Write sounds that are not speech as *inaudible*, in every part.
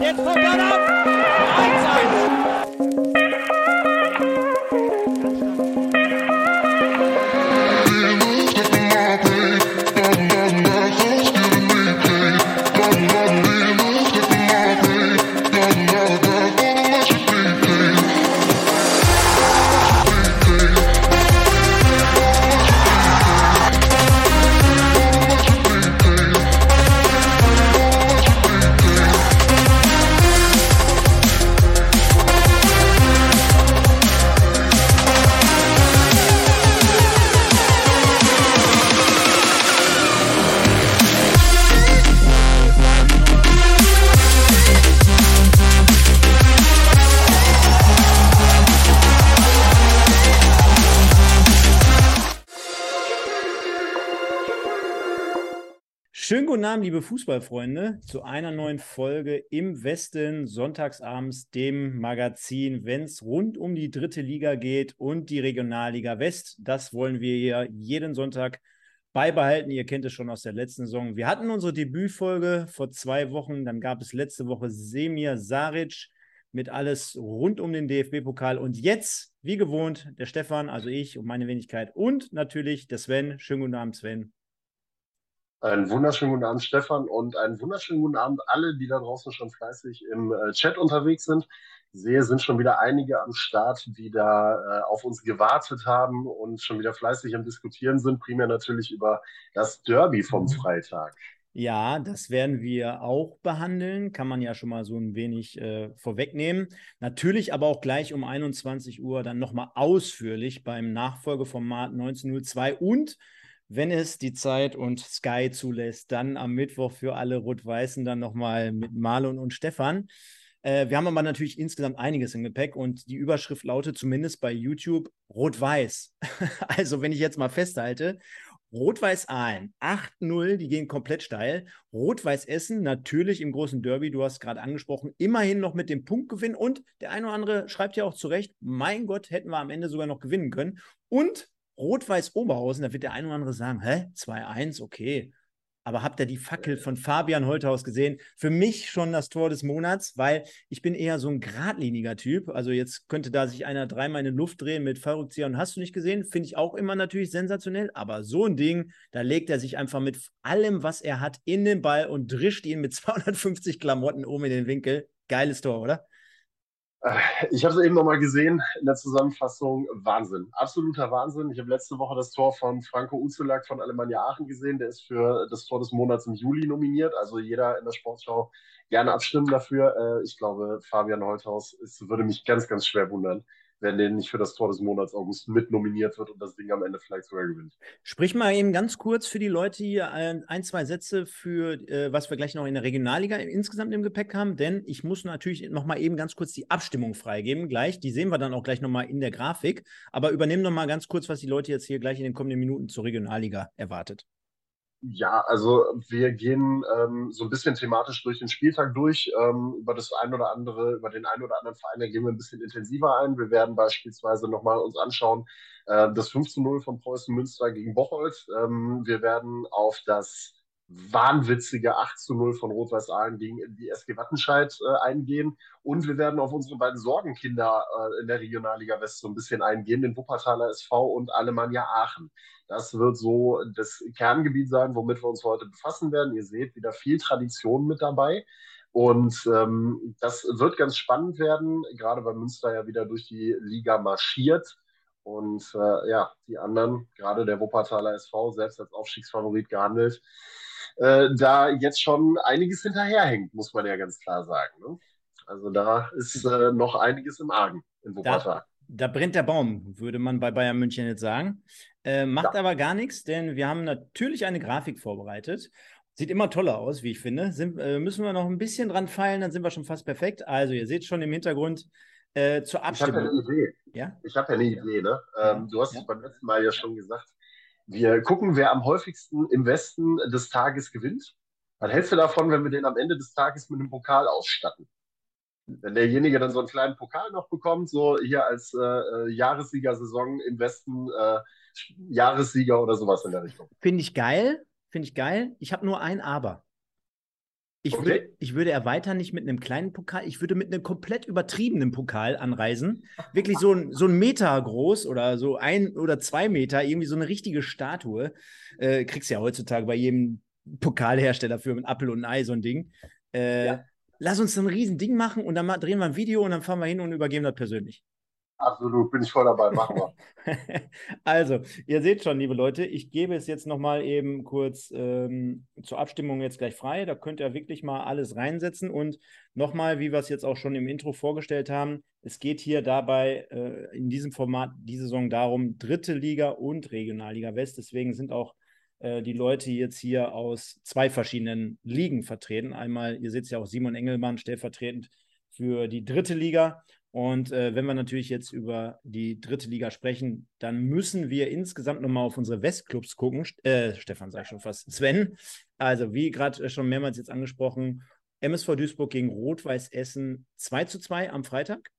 Jetzt kommt er ab. 1-1. Guten Abend, liebe Fußballfreunde, zu einer neuen Folge im Westen, sonntagsabends, dem Magazin, wenn es rund um die dritte Liga geht und die Regionalliga West. Das wollen wir hier jeden Sonntag beibehalten. Ihr kennt es schon aus der letzten Saison. Wir hatten unsere Debütfolge vor zwei Wochen, dann gab es letzte Woche Semir Saric mit alles rund um den DFB-Pokal und jetzt, wie gewohnt, der Stefan, also ich und meine Wenigkeit und natürlich der Sven. Schönen guten Abend, Sven. Einen wunderschönen guten Abend, Stefan, und einen wunderschönen guten Abend alle, die da draußen schon fleißig im äh, Chat unterwegs sind. Ich sehe, sind schon wieder einige am Start, die da äh, auf uns gewartet haben und schon wieder fleißig am Diskutieren sind. Primär natürlich über das Derby vom Freitag. Ja, das werden wir auch behandeln. Kann man ja schon mal so ein wenig äh, vorwegnehmen. Natürlich aber auch gleich um 21 Uhr dann nochmal ausführlich beim Nachfolgeformat 1902 und wenn es die Zeit und Sky zulässt, dann am Mittwoch für alle Rot-Weißen dann nochmal mit Marlon und Stefan. Äh, wir haben aber natürlich insgesamt einiges im Gepäck und die Überschrift lautet zumindest bei YouTube Rot-Weiß. *laughs* also, wenn ich jetzt mal festhalte, Rot-Weiß Aalen 8-0, die gehen komplett steil. Rot-Weiß Essen natürlich im großen Derby, du hast gerade angesprochen, immerhin noch mit dem Punktgewinn und der eine oder andere schreibt ja auch zurecht, mein Gott, hätten wir am Ende sogar noch gewinnen können. Und Rot-Weiß Oberhausen, da wird der eine oder andere sagen, hä, 2-1, okay. Aber habt ihr die Fackel von Fabian Holthaus gesehen? Für mich schon das Tor des Monats, weil ich bin eher so ein geradliniger Typ. Also jetzt könnte da sich einer dreimal in die Luft drehen mit Fallrückzieher und hast du nicht gesehen? Finde ich auch immer natürlich sensationell. Aber so ein Ding, da legt er sich einfach mit allem, was er hat, in den Ball und drischt ihn mit *laughs* 250 Klamotten oben in den Winkel. Geiles Tor, oder? Ich habe es eben nochmal gesehen in der Zusammenfassung. Wahnsinn. Absoluter Wahnsinn. Ich habe letzte Woche das Tor von Franco Uzelak von Alemannia Aachen gesehen. Der ist für das Tor des Monats im Juli nominiert. Also jeder in der Sportschau gerne abstimmen dafür. Äh, ich glaube, Fabian Holthaus, es würde mich ganz, ganz schwer wundern, wenn der nicht für das Tor des Monats August mit nominiert wird und das Ding am Ende vielleicht sogar gewinnt. Sprich mal eben ganz kurz für die Leute hier ein, zwei Sätze für, äh, was wir gleich noch in der Regionalliga insgesamt im Gepäck haben, denn ich muss natürlich noch mal eben ganz kurz die Abstimmung freigeben gleich. Die sehen wir dann auch gleich noch mal in der Grafik. Aber übernehmen noch mal ganz kurz, was die Leute jetzt hier gleich in den kommenden Minuten zur Regionalliga erwartet. Ja, also wir gehen ähm, so ein bisschen thematisch durch den Spieltag durch. Ähm, über das ein oder andere, über den einen oder anderen Verein, da gehen wir ein bisschen intensiver ein. Wir werden beispielsweise nochmal uns anschauen, äh, das 5 zu 0 von Preußen Münster gegen Bocholt. Ähm, wir werden auf das wahnwitzige 8 zu 0 von Rot-Weiß Aalen gegen die SG Wattenscheid äh, eingehen. Und wir werden auf unsere beiden Sorgenkinder äh, in der Regionalliga West so ein bisschen eingehen, den Wuppertaler SV und Alemannia Aachen. Das wird so das Kerngebiet sein, womit wir uns heute befassen werden. Ihr seht wieder viel Tradition mit dabei. Und ähm, das wird ganz spannend werden, gerade weil Münster ja wieder durch die Liga marschiert. Und äh, ja, die anderen, gerade der Wuppertaler SV, selbst als Aufstiegsfavorit gehandelt, äh, da jetzt schon einiges hinterherhängt, muss man ja ganz klar sagen. Ne? Also da ist äh, noch einiges im Argen in Wuppertal. Da, da, brennt der Baum, würde man bei Bayern München jetzt sagen. Äh, macht ja. aber gar nichts, denn wir haben natürlich eine Grafik vorbereitet. Sieht immer toller aus, wie ich finde. Sind, äh, müssen wir noch ein bisschen dran feilen, dann sind wir schon fast perfekt. Also, ihr seht schon im Hintergrund äh, zur Abstimmung. Ich habe ja eine Idee. Ja? Ich habe ja eine Idee. Ne? Ähm, du hast es beim letzten Mal ja schon gesagt. Wir gucken, wer am häufigsten im Westen des Tages gewinnt. Was hältst du davon, wenn wir den am Ende des Tages mit einem Pokal ausstatten? Wenn derjenige dann so einen kleinen Pokal noch bekommt, so hier als äh, äh Jahressiegersaison im Westen, äh, Jahressieger oder sowas in der Richtung. Finde ich geil, finde ich geil. Ich habe nur ein Aber. Ich, okay. würde, ich würde erweitern, nicht mit einem kleinen Pokal, ich würde mit einem komplett übertriebenen Pokal anreisen. Wirklich so ein, so ein Meter groß oder so ein oder zwei Meter, irgendwie so eine richtige Statue. Äh, kriegst ja heutzutage bei jedem Pokalhersteller für ein Apfel und ein Ei so ein Ding. Äh, ja. Lass uns ein riesen Ding machen und dann drehen wir ein Video und dann fahren wir hin und übergeben das persönlich. Absolut, bin ich voll dabei, machen wir. *laughs* also, ihr seht schon, liebe Leute, ich gebe es jetzt nochmal eben kurz ähm, zur Abstimmung jetzt gleich frei. Da könnt ihr wirklich mal alles reinsetzen. Und nochmal, wie wir es jetzt auch schon im Intro vorgestellt haben, es geht hier dabei äh, in diesem Format diese Saison darum, dritte Liga und Regionalliga West. Deswegen sind auch äh, die Leute jetzt hier aus zwei verschiedenen Ligen vertreten. Einmal, ihr seht ja auch Simon Engelmann stellvertretend für die dritte Liga und äh, wenn wir natürlich jetzt über die dritte Liga sprechen, dann müssen wir insgesamt nochmal auf unsere Westclubs gucken. Äh, Stefan ich schon fast. Sven, also wie gerade schon mehrmals jetzt angesprochen, MSV Duisburg gegen Rot-Weiß Essen 2 zu 2 am Freitag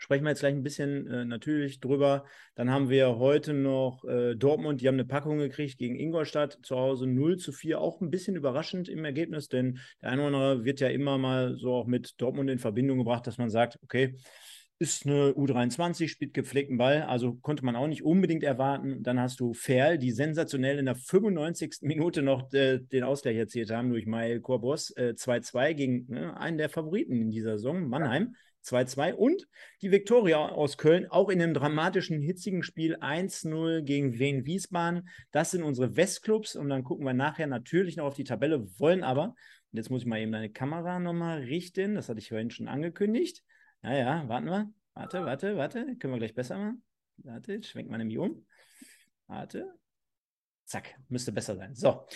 sprechen wir jetzt gleich ein bisschen äh, natürlich drüber. Dann haben wir heute noch äh, Dortmund, die haben eine Packung gekriegt gegen Ingolstadt zu Hause 0 zu 4. Auch ein bisschen überraschend im Ergebnis, denn der eine oder andere wird ja immer mal so auch mit Dortmund in Verbindung gebracht, dass man sagt, okay, ist eine U23, spielt gepflegten Ball, also konnte man auch nicht unbedingt erwarten. Dann hast du Ferl, die sensationell in der 95. Minute noch äh, den Ausgleich erzielt haben durch Mael Korbos, 2-2 äh, gegen ne, einen der Favoriten in dieser Saison, Mannheim. Ja 2-2 und die Viktoria aus Köln auch in einem dramatischen, hitzigen Spiel 1-0 gegen Wien Wiesbaden. Das sind unsere Westclubs und dann gucken wir nachher natürlich noch auf die Tabelle, wollen aber, und jetzt muss ich mal eben deine Kamera nochmal richten, das hatte ich vorhin schon angekündigt. Naja, warten wir. Warte, warte, warte, können wir gleich besser machen. Warte, schwenkt man nämlich um. Warte. Zack, müsste besser sein. So,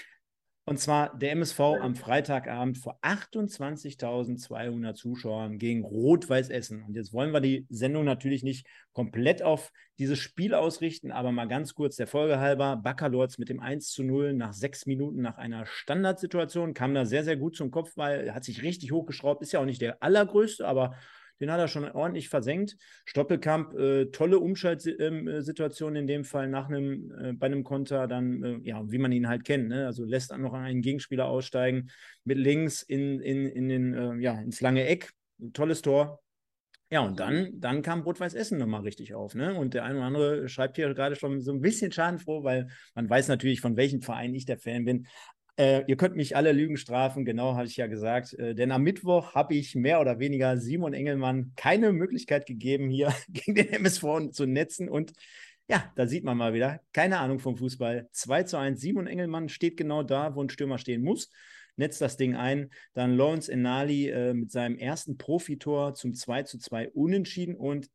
und zwar der MSV am Freitagabend vor 28.200 Zuschauern gegen Rot-Weiß Essen. Und jetzt wollen wir die Sendung natürlich nicht komplett auf dieses Spiel ausrichten, aber mal ganz kurz der Folge halber. Baccalords mit dem 1 zu 0 nach sechs Minuten nach einer Standardsituation kam da sehr, sehr gut zum Kopf, weil er hat sich richtig hochgeschraubt. Ist ja auch nicht der allergrößte, aber den hat er schon ordentlich versenkt. Stoppelkamp, äh, tolle Umschaltsituation in dem Fall nach einem, äh, bei einem Konter, dann, äh, ja, wie man ihn halt kennt, ne? also lässt dann noch einen Gegenspieler aussteigen, mit links in, in, in den, äh, ja, ins lange Eck. Tolles Tor, ja, und dann, dann kam Rot-Weiß Essen nochmal richtig auf. Ne? Und der eine oder andere schreibt hier gerade schon so ein bisschen schadenfroh, weil man weiß natürlich, von welchem Verein ich der Fan bin. Äh, ihr könnt mich alle Lügen strafen, genau habe ich ja gesagt. Äh, denn am Mittwoch habe ich mehr oder weniger Simon Engelmann keine Möglichkeit gegeben, hier *laughs* gegen den MSV zu netzen. Und ja, da sieht man mal wieder, keine Ahnung vom Fußball. 2 zu 1, Simon Engelmann steht genau da, wo ein Stürmer stehen muss. Netzt das Ding ein. Dann Lawrence Enali äh, mit seinem ersten Profitor zum 2 zu 2 unentschieden. Und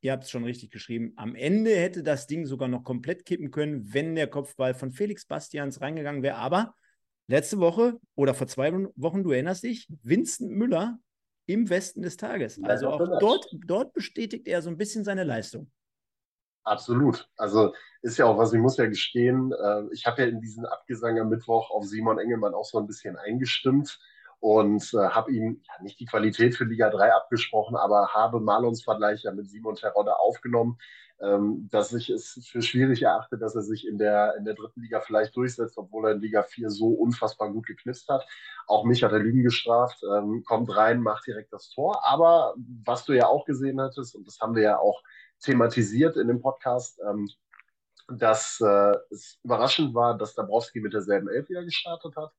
ihr habt es schon richtig geschrieben. Am Ende hätte das Ding sogar noch komplett kippen können, wenn der Kopfball von Felix Bastians reingegangen wäre. Aber letzte Woche oder vor zwei Wochen, du erinnerst dich, Vincent Müller im Westen des Tages. Also auch dort, dort bestätigt er so ein bisschen seine Leistung. Absolut. Also ist ja auch was, ich muss ja gestehen, äh, ich habe ja in diesen Abgesang am Mittwoch auf Simon Engelmann auch so ein bisschen eingestimmt und äh, habe ihm ja, nicht die Qualität für Liga 3 abgesprochen, aber habe Marlons Vergleich ja mit Simon Terodde aufgenommen ähm, dass ich es für schwierig erachte, dass er sich in der, in der dritten Liga vielleicht durchsetzt, obwohl er in Liga 4 so unfassbar gut geknipst hat. Auch mich hat er Lügen gestraft, ähm, kommt rein, macht direkt das Tor. Aber was du ja auch gesehen hattest, und das haben wir ja auch thematisiert in dem Podcast, ähm, dass äh, es überraschend war, dass Dabrowski mit derselben Elf wieder gestartet hat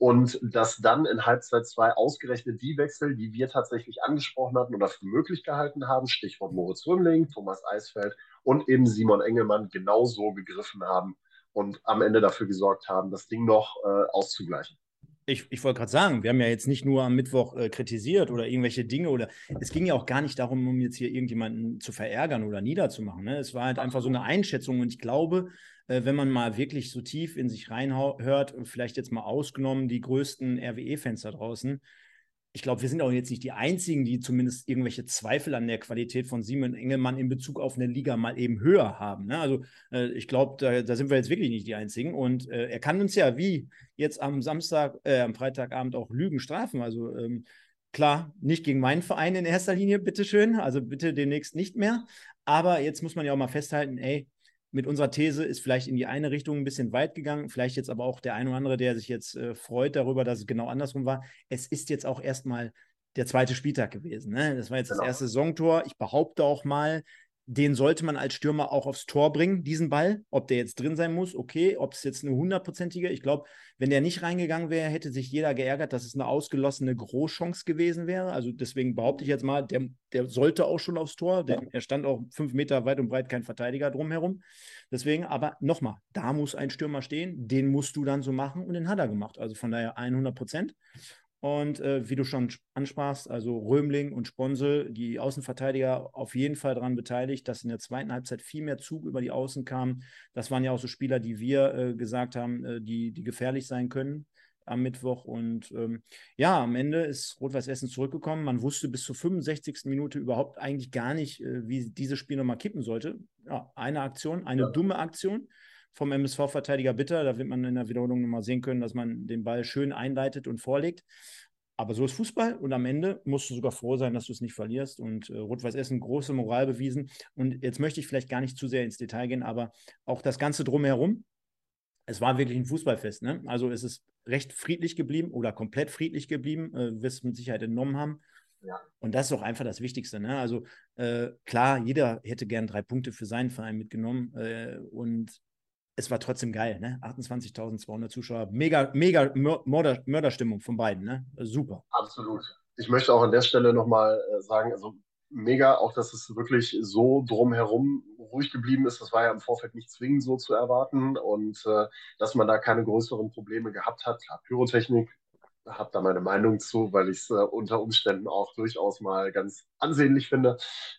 und dass dann in Halbzeit 2 ausgerechnet die Wechsel, die wir tatsächlich angesprochen hatten oder für möglich gehalten haben, Stichwort Moritz Rümmling, Thomas Eisfeld und eben Simon Engelmann genauso gegriffen haben und am Ende dafür gesorgt haben, das Ding noch äh, auszugleichen. Ich, ich wollte gerade sagen, wir haben ja jetzt nicht nur am Mittwoch äh, kritisiert oder irgendwelche Dinge oder es ging ja auch gar nicht darum, um jetzt hier irgendjemanden zu verärgern oder niederzumachen. Ne? Es war halt einfach so eine Einschätzung und ich glaube, äh, wenn man mal wirklich so tief in sich reinhört, vielleicht jetzt mal ausgenommen die größten RWE-Fans da draußen, ich glaube, wir sind auch jetzt nicht die Einzigen, die zumindest irgendwelche Zweifel an der Qualität von Simon Engelmann in Bezug auf eine Liga mal eben höher haben. Ne? Also äh, ich glaube, da, da, sind wir jetzt wirklich nicht die Einzigen. Und äh, er kann uns ja wie jetzt am Samstag, äh, am Freitagabend auch Lügen strafen. Also ähm, klar, nicht gegen meinen Verein in erster Linie, bitteschön. Also bitte demnächst nicht mehr. Aber jetzt muss man ja auch mal festhalten, ey, mit unserer These ist vielleicht in die eine Richtung ein bisschen weit gegangen, vielleicht jetzt aber auch der eine oder andere, der sich jetzt äh, freut darüber, dass es genau andersrum war. Es ist jetzt auch erstmal der zweite Spieltag gewesen. Ne? Das war jetzt genau. das erste Saisontor. Ich behaupte auch mal, den sollte man als Stürmer auch aufs Tor bringen, diesen Ball. Ob der jetzt drin sein muss, okay. Ob es jetzt eine hundertprozentige, ich glaube, wenn der nicht reingegangen wäre, hätte sich jeder geärgert, dass es eine ausgelossene Großchance gewesen wäre. Also deswegen behaupte ich jetzt mal, der, der sollte auch schon aufs Tor, denn er stand auch fünf Meter weit und breit kein Verteidiger drumherum. Deswegen, aber nochmal, da muss ein Stürmer stehen, den musst du dann so machen und den hat er gemacht. Also von daher 100 Prozent. Und äh, wie du schon ansprachst, also Römling und Sponsel, die Außenverteidiger, auf jeden Fall daran beteiligt, dass in der zweiten Halbzeit viel mehr Zug über die Außen kam. Das waren ja auch so Spieler, die wir äh, gesagt haben, äh, die, die gefährlich sein können am Mittwoch. Und ähm, ja, am Ende ist Rot-Weiß Essen zurückgekommen. Man wusste bis zur 65. Minute überhaupt eigentlich gar nicht, äh, wie dieses Spiel nochmal kippen sollte. Ja, eine Aktion, eine ja. dumme Aktion vom MSV-Verteidiger Bitter. Da wird man in der Wiederholung nochmal sehen können, dass man den Ball schön einleitet und vorlegt. Aber so ist Fußball und am Ende musst du sogar froh sein, dass du es nicht verlierst. Und äh, Rot-Weiß Essen große Moral bewiesen. Und jetzt möchte ich vielleicht gar nicht zu sehr ins Detail gehen, aber auch das Ganze drumherum. Es war wirklich ein Fußballfest. Ne? Also es ist recht friedlich geblieben oder komplett friedlich geblieben, äh, wirst mit Sicherheit entnommen haben. Ja. Und das ist auch einfach das Wichtigste. Ne? Also äh, klar, jeder hätte gern drei Punkte für seinen Verein mitgenommen. Äh, und es war trotzdem geil, ne? 28.200 Zuschauer, mega, mega Mörder, Mörderstimmung von beiden, ne? Super. Absolut. Ich möchte auch an der Stelle nochmal äh, sagen, also mega, auch dass es wirklich so drumherum ruhig geblieben ist. Das war ja im Vorfeld nicht zwingend so zu erwarten und äh, dass man da keine größeren Probleme gehabt hat. Klar, Pyrotechnik habe da meine Meinung zu, weil ich es äh, unter Umständen auch durchaus mal ganz ansehnlich finde.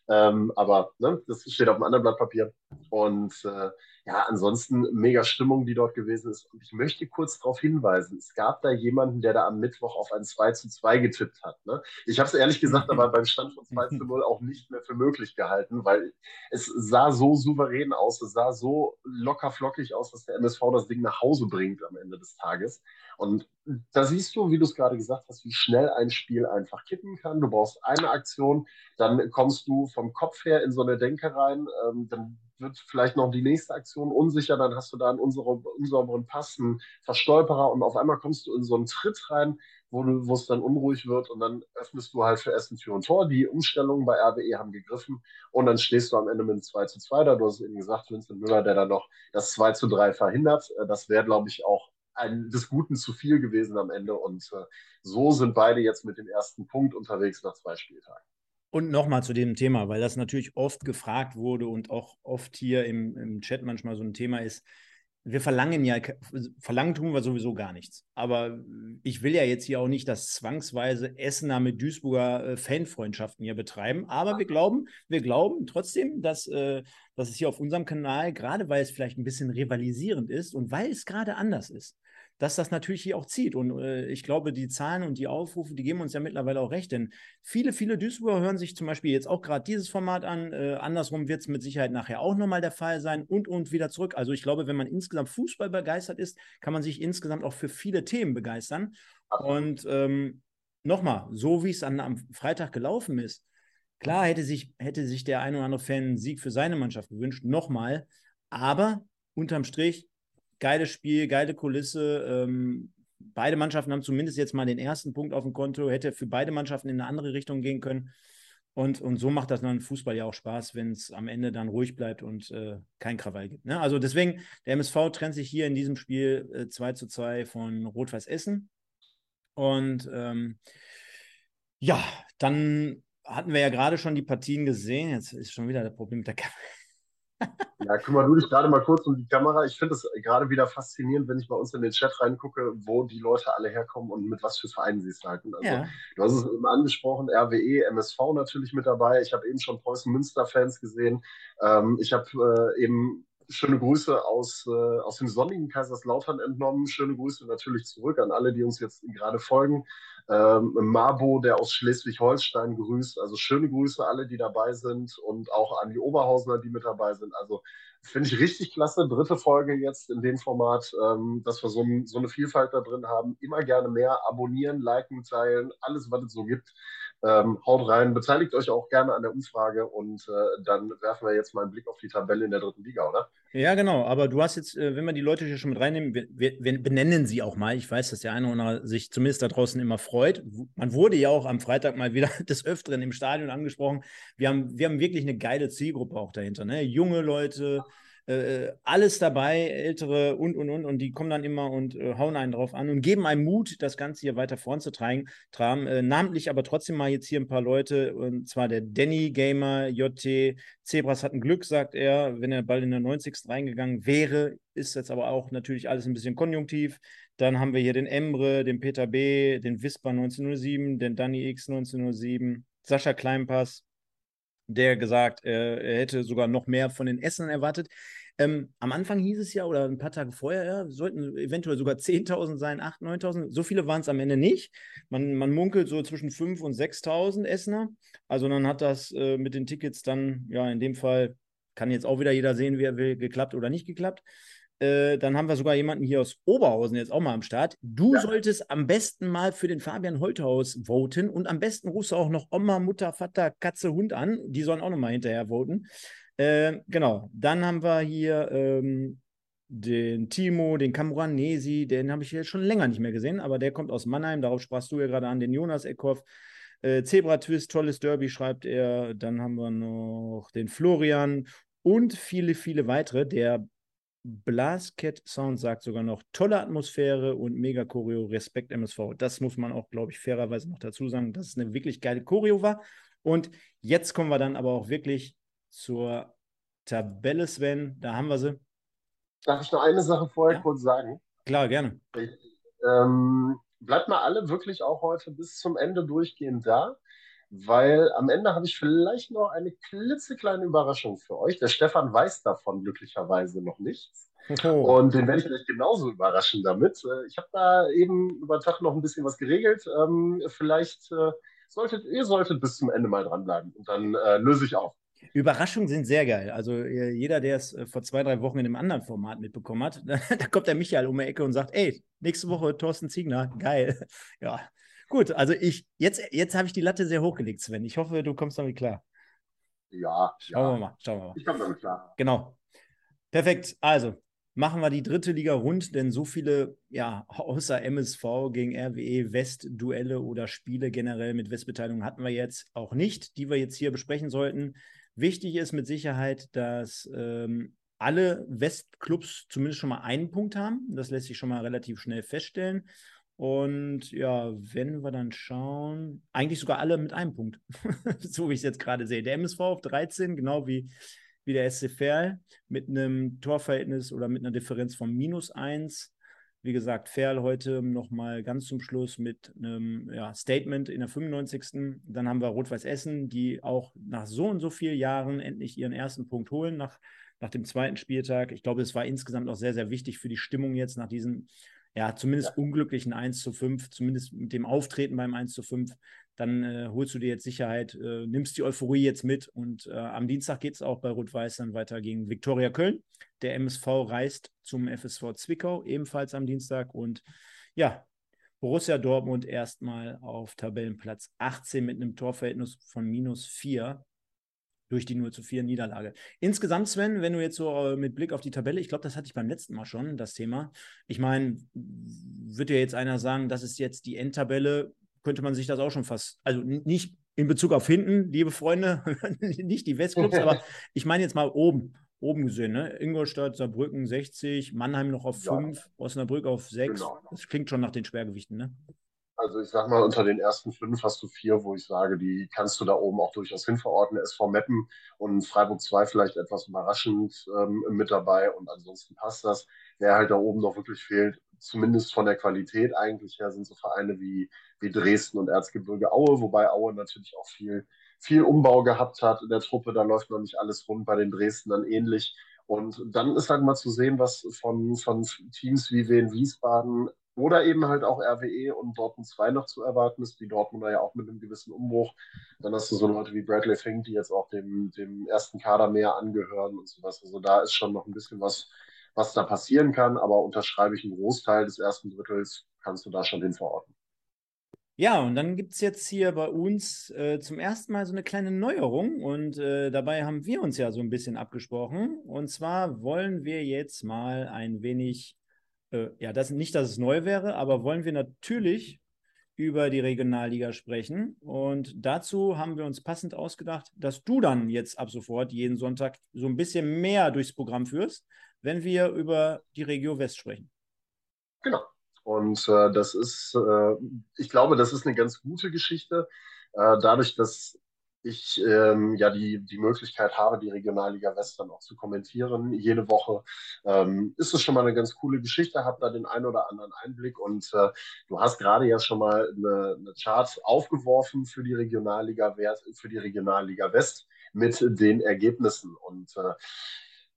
Ähm, aber ne, das steht auf einem anderen Blatt Papier. Und äh, ja, ansonsten mega Stimmung, die dort gewesen ist. Und ich möchte kurz darauf hinweisen, es gab da jemanden, der da am Mittwoch auf ein 2 zu 2 getippt hat. Ne? Ich habe es ehrlich gesagt aber beim Stand von 2 zu 0 auch nicht mehr für möglich gehalten, weil es sah so souverän aus, es sah so locker flockig aus, dass der MSV das Ding nach Hause bringt am Ende des Tages. Und da siehst du, wie du es gerade gesagt hast, wie schnell ein Spiel einfach kippen kann. Du brauchst eine Aktion, dann kommst du vom Kopf her in so eine Denke rein, ähm, dann wird vielleicht noch die nächste Aktion unsicher, dann hast du da einen unsauberen Pass, einen Verstolperer und auf einmal kommst du in so einen Tritt rein, wo, es dann unruhig wird und dann öffnest du halt für Essen Tür und Tor. Die Umstellungen bei RWE haben gegriffen und dann stehst du am Ende mit einem 2 zu 2 da. Du hast eben gesagt, Vincent Müller, der dann noch das 2 zu 3 verhindert. Äh, das wäre, glaube ich, auch ein, des Guten zu viel gewesen am Ende und äh, so sind beide jetzt mit dem ersten Punkt unterwegs nach zwei Spieltagen. Und nochmal zu dem Thema, weil das natürlich oft gefragt wurde und auch oft hier im, im Chat manchmal so ein Thema ist. Wir verlangen ja, verlangen tun wir sowieso gar nichts. Aber ich will ja jetzt hier auch nicht das zwangsweise Essener mit Duisburger äh, Fanfreundschaften hier betreiben. Aber wir glauben, wir glauben trotzdem, dass, äh, dass es hier auf unserem Kanal, gerade weil es vielleicht ein bisschen rivalisierend ist und weil es gerade anders ist, dass das natürlich hier auch zieht. Und äh, ich glaube, die Zahlen und die Aufrufe, die geben uns ja mittlerweile auch recht. Denn viele, viele Duisburger hören sich zum Beispiel jetzt auch gerade dieses Format an. Äh, andersrum wird es mit Sicherheit nachher auch nochmal der Fall sein und und wieder zurück. Also ich glaube, wenn man insgesamt Fußball begeistert ist, kann man sich insgesamt auch für viele Themen begeistern. Und ähm, nochmal, so wie es am Freitag gelaufen ist, klar hätte sich, hätte sich der ein oder andere Fan einen Sieg für seine Mannschaft gewünscht, nochmal. Aber unterm Strich geiles Spiel, geile Kulisse. Ähm, beide Mannschaften haben zumindest jetzt mal den ersten Punkt auf dem Konto, hätte für beide Mannschaften in eine andere Richtung gehen können. Und, und so macht das dann Fußball ja auch Spaß, wenn es am Ende dann ruhig bleibt und äh, kein Krawall gibt. Ne? Also deswegen, der MSV trennt sich hier in diesem Spiel äh, 2 zu 2 von Rot-Weiß Essen. Und ähm, ja, dann hatten wir ja gerade schon die Partien gesehen. Jetzt ist schon wieder das Problem mit der Kamera. Ja, kümmere du dich gerade mal kurz um die Kamera. Ich finde es gerade wieder faszinierend, wenn ich bei uns in den Chat reingucke, wo die Leute alle herkommen und mit was für Vereinen sie es halten. Also, ja. Du hast es eben angesprochen, RWE, MSV natürlich mit dabei. Ich habe eben schon Preußen-Münster-Fans gesehen. Ähm, ich habe äh, eben schöne Grüße aus, äh, aus dem sonnigen Kaiserslautern entnommen. Schöne Grüße natürlich zurück an alle, die uns jetzt gerade folgen. Ähm, Mabo, der aus Schleswig-Holstein grüßt. Also schöne Grüße alle, die dabei sind und auch an die Oberhausener, die mit dabei sind. Also finde ich richtig klasse. Dritte Folge jetzt in dem Format, ähm, dass wir so, so, eine Vielfalt da drin haben. Immer gerne mehr abonnieren, liken, teilen, alles, was es so gibt. Ähm, haut rein, beteiligt euch auch gerne an der Umfrage und äh, dann werfen wir jetzt mal einen Blick auf die Tabelle in der dritten Liga, oder? Ja, genau. Aber du hast jetzt, äh, wenn wir die Leute hier schon mit reinnehmen, wir, wir, benennen sie auch mal. Ich weiß, dass der eine oder andere sich zumindest da draußen immer freut. Man wurde ja auch am Freitag mal wieder *laughs* des Öfteren im Stadion angesprochen. Wir haben, wir haben wirklich eine geile Zielgruppe auch dahinter. Ne? Junge Leute, äh, alles dabei, Ältere und, und, und. Und die kommen dann immer und äh, hauen einen drauf an und geben einem Mut, das Ganze hier weiter voranzutragen. Äh, namentlich aber trotzdem mal jetzt hier ein paar Leute, und zwar der Danny Gamer, JT. Zebras hatten Glück, sagt er, wenn er bald in der 90. reingegangen wäre. Ist jetzt aber auch natürlich alles ein bisschen konjunktiv. Dann haben wir hier den Emre, den Peter B., den Wisper 1907, den Danny X 1907, Sascha Kleinpass, der gesagt, äh, er hätte sogar noch mehr von den Essen erwartet. Ähm, am Anfang hieß es ja, oder ein paar Tage vorher, ja, sollten eventuell sogar 10.000 sein, 8.000, 9.000. So viele waren es am Ende nicht. Man, man munkelt so zwischen 5.000 und 6.000 Essener. Also dann hat das äh, mit den Tickets dann, ja, in dem Fall kann jetzt auch wieder jeder sehen, wer will, geklappt oder nicht geklappt. Äh, dann haben wir sogar jemanden hier aus Oberhausen jetzt auch mal am Start. Du ja. solltest am besten mal für den Fabian Holthaus voten und am besten rufst du auch noch Oma, Mutter, Vater, Katze, Hund an. Die sollen auch noch mal hinterher voten. Äh, genau, dann haben wir hier ähm, den Timo, den Camoranesi, den habe ich jetzt schon länger nicht mehr gesehen, aber der kommt aus Mannheim, darauf sprachst du ja gerade an, den Jonas Eckhoff. Äh, Zebra Twist, tolles Derby, schreibt er. Dann haben wir noch den Florian und viele, viele weitere. Der Blasket Sound sagt sogar noch tolle Atmosphäre und mega Choreo, Respekt MSV. Das muss man auch, glaube ich, fairerweise noch dazu sagen, dass es eine wirklich geile Choreo war. Und jetzt kommen wir dann aber auch wirklich zur Tabelle, Sven. Da haben wir sie. Darf ich noch eine Sache vorher ja? kurz sagen? Klar, gerne. ähm, bleibt mal alle wirklich auch heute bis zum Ende durchgehend da, weil am Ende habe ich vielleicht noch eine klitzekleine Überraschung für euch. Der Stefan weiß davon glücklicherweise noch nichts. Oh. Und den werde ich euch genauso überraschen damit. Äh, ich habe da eben über Tag noch ein bisschen was geregelt. Ähm, vielleicht äh, solltet ihr solltet bis zum Ende mal dranbleiben und dann äh, löse ich auf. Überraschungen sind sehr geil. Also äh, jeder, der es äh, vor zwei, drei Wochen in einem anderen Format mitbekommen hat, *laughs* da, da kommt der Michael um die Ecke und sagt, ey, nächste Woche Thorsten Ziegner, geil. *laughs* Ja, gut. Also ich, jetzt, jetzt habe ich die Latte sehr hochgelegt, Sven. Ich hoffe, du kommst damit klar. Ja, schauen ja. wir mal. Schauen wir mal. Ich komme damit klar. Genau. Perfekt. Also, machen wir die dritte Liga rund, denn so viele, ja, außer MSV gegen RWE West-Duelle oder Spiele generell mit Westbeteiligung hatten wir jetzt auch nicht, die wir jetzt hier besprechen sollten. Wichtig ist mit Sicherheit, dass ähm, alle Westclubs zumindest schon mal einen Punkt haben. Das lässt sich schon mal relativ schnell feststellen. Und ja, wenn wir dann schauen, eigentlich sogar alle mit einem Punkt, *laughs* so wie ich es jetzt gerade sehe. Der MSV auf 13, genau wie, wie der SC Verl, mit einem Torverhältnis oder mit einer Differenz von minus 1. Wie gesagt, Ferl heute nochmal ganz zum Schluss mit einem ja, Statement in der 95. Dann haben wir Rot-Weiß Essen, die auch nach so und so vielen Jahren endlich ihren ersten Punkt holen, nach, nach dem zweiten Spieltag. Ich glaube, es war insgesamt auch sehr, sehr wichtig für die Stimmung jetzt nach diesem, ja, zumindest ja. unglücklichen 1 zu 5, zumindest mit dem Auftreten beim 1 zu 5 dann äh, holst du dir jetzt Sicherheit, äh, nimmst die Euphorie jetzt mit und äh, am Dienstag geht es auch bei Rot-Weiß dann weiter gegen Viktoria Köln. Der MSV reist zum FSV Zwickau, ebenfalls am Dienstag und ja, Borussia Dortmund erstmal auf Tabellenplatz 18 mit einem Torverhältnis von minus 4 durch die 0 zu 4 Niederlage. Insgesamt, Sven, wenn du jetzt so äh, mit Blick auf die Tabelle, ich glaube, das hatte ich beim letzten Mal schon, das Thema. Ich meine, wird ja jetzt einer sagen, das ist jetzt die Endtabelle, könnte man sich das auch schon fast, also nicht in Bezug auf hinten, liebe Freunde, *laughs* nicht die Westclubs, aber *laughs* ich meine jetzt mal oben, oben gesehen, ne? Ingolstadt, Saarbrücken 60, Mannheim noch auf 5, ja. Osnabrück auf 6. Genau. Das klingt schon nach den Schwergewichten, ne? Also ich sag mal, unter den ersten fünf hast du vier, wo ich sage, die kannst du da oben auch durchaus hinverorten. SV Meppen und Freiburg 2 vielleicht etwas überraschend ähm, mit dabei und ansonsten passt das. Wer halt da oben noch wirklich fehlt, zumindest von der Qualität eigentlich her, sind so Vereine wie, wie Dresden und Erzgebirge Aue, wobei Aue natürlich auch viel, viel Umbau gehabt hat in der Truppe. Da läuft noch nicht alles rund, bei den Dresden dann ähnlich. Und dann ist halt mal zu sehen, was von, von Teams wie Wien Wiesbaden oder eben halt auch RWE und Dortmund 2 noch zu erwarten ist, die Dortmunder ja auch mit einem gewissen Umbruch. Dann hast du so Leute wie Bradley Fink, die jetzt auch dem, dem ersten Kader mehr angehören und sowas. Also da ist schon noch ein bisschen was, was da passieren kann, aber unterschreibe ich einen Großteil des ersten Drittels, kannst du da schon hin verorten. Ja, und dann gibt es jetzt hier bei uns äh, zum ersten Mal so eine kleine Neuerung und äh, dabei haben wir uns ja so ein bisschen abgesprochen. Und zwar wollen wir jetzt mal ein wenig, äh, ja, das, nicht, dass es neu wäre, aber wollen wir natürlich über die Regionalliga sprechen. Und dazu haben wir uns passend ausgedacht, dass du dann jetzt ab sofort jeden Sonntag so ein bisschen mehr durchs Programm führst, wenn wir über die Regio West sprechen. Genau. Und äh, das ist, äh, ich glaube, das ist eine ganz gute Geschichte. Äh, dadurch, dass ich ähm, ja die, die Möglichkeit habe, die Regionalliga West dann auch zu kommentieren, jede Woche, ähm, ist es schon mal eine ganz coole Geschichte, habe da den einen oder anderen Einblick und äh, du hast gerade ja schon mal eine, eine Chart aufgeworfen für die Regionalliga West, für die Regionalliga West mit den Ergebnissen und äh,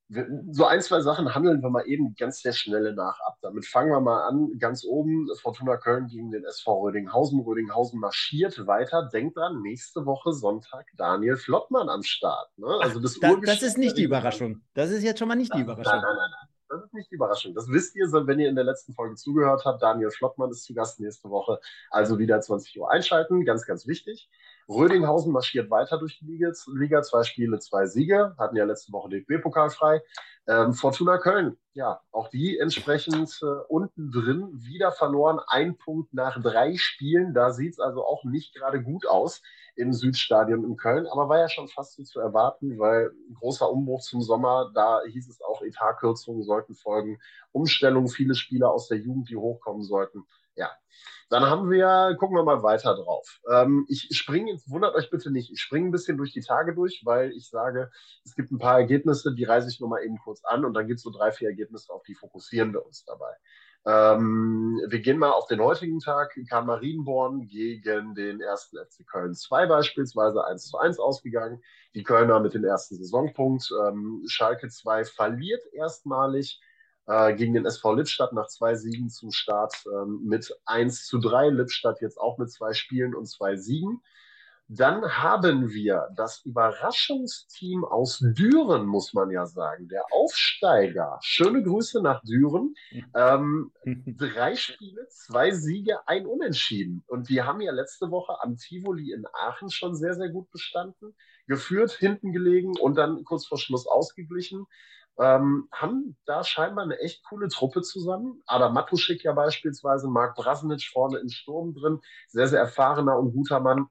so ein, zwei Sachen handeln wir mal eben ganz sehr schnell nach ab. Damit fangen wir mal an. Ganz oben, Fortuna Köln gegen den SV Rödinghausen. Rödinghausen marschiert weiter. Denkt dran, nächste Woche Sonntag Daniel Flottmann am Start. Ne? Also das, Ach, das, das ist nicht die Überraschung. Das ist jetzt schon mal nicht die Überraschung. Nein, nein, nein, nein. Das ist nicht die Überraschung. Das wisst ihr, wenn ihr in der letzten Folge zugehört habt. Daniel Flottmann ist zu Gast nächste Woche. Also wieder 20 Uhr einschalten. Ganz, ganz wichtig. Rödinghausen marschiert weiter durch die Liga, zwei Spiele, zwei Siege, hatten ja letzte Woche DFB-Pokal frei. Ähm, Fortuna Köln, ja, auch die entsprechend äh, unten drin, wieder verloren, ein Punkt nach drei Spielen. Da sieht es also auch nicht gerade gut aus im Südstadion in Köln, aber war ja schon fast so zu erwarten, weil großer Umbruch zum Sommer, da hieß es auch, Etatkürzungen sollten folgen, Umstellung, viele Spieler aus der Jugend, die hochkommen sollten. Ja, dann haben wir, gucken wir mal weiter drauf. Ähm, ich springe, wundert euch bitte nicht, ich springe ein bisschen durch die Tage durch, weil ich sage, es gibt ein paar Ergebnisse, die reise ich nur mal eben kurz an und dann gibt es so drei, vier Ergebnisse, auf die fokussieren wir uns dabei. Ähm, wir gehen mal auf den heutigen Tag. Karl Marienborn gegen den ersten FC Köln 2 beispielsweise 1 zu 1 ausgegangen. Die Kölner mit dem ersten Saisonpunkt. Ähm, Schalke 2 verliert erstmalig äh, gegen den SV Lippstadt nach zwei Siegen zum Start ähm, mit 1 zu 3. Lippstadt jetzt auch mit zwei Spielen und zwei Siegen. Dann haben wir das Überraschungsteam aus Düren, muss man ja sagen. Der Aufsteiger. Schöne Grüße nach Düren. Ähm, *laughs* drei Spiele, zwei Siege, ein Unentschieden. Und die haben ja letzte Woche am Tivoli in Aachen schon sehr, sehr gut bestanden. Geführt, hinten gelegen und dann kurz vor Schluss ausgeglichen. Ähm, haben da scheinbar eine echt coole Truppe zusammen. Adam Matuschik ja beispielsweise, Marc Brasnic vorne im Sturm drin, sehr, sehr erfahrener und guter Mann.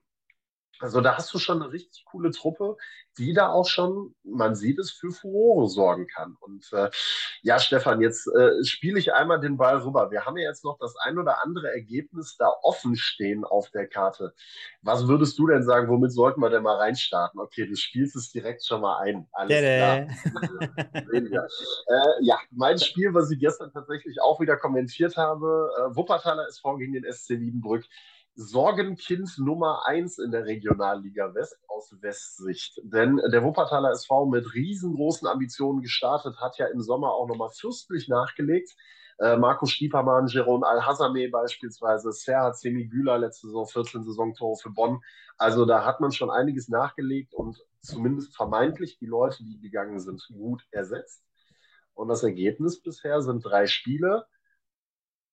Also da hast du schon eine richtig coole Truppe, die da auch schon, man sieht es, für Furore sorgen kann. Und äh, ja, Stefan, jetzt äh, spiele ich einmal den Ball rüber. Wir haben ja jetzt noch das ein oder andere Ergebnis da offen stehen auf der Karte. Was würdest du denn sagen, womit sollten wir denn mal reinstarten? Okay, du spielst es direkt schon mal ein. Alles klar. *laughs* äh, ja, mein Spiel, was ich gestern tatsächlich auch wieder kommentiert habe, äh, Wuppertaler SV gegen den SC Wiedenbrück. Sorgenkind Nummer eins in der Regionalliga West aus Westsicht. Denn der Wuppertaler SV mit riesengroßen Ambitionen gestartet, hat ja im Sommer auch nochmal fürstlich nachgelegt. Äh, Marco Stiepermann, Jeroen Al-Hazame beispielsweise, Serhat Semigüler letzte Saison 14 Saisontore für Bonn. Also da hat man schon einiges nachgelegt und zumindest vermeintlich die Leute, die gegangen sind, gut ersetzt. Und das Ergebnis bisher sind drei Spiele,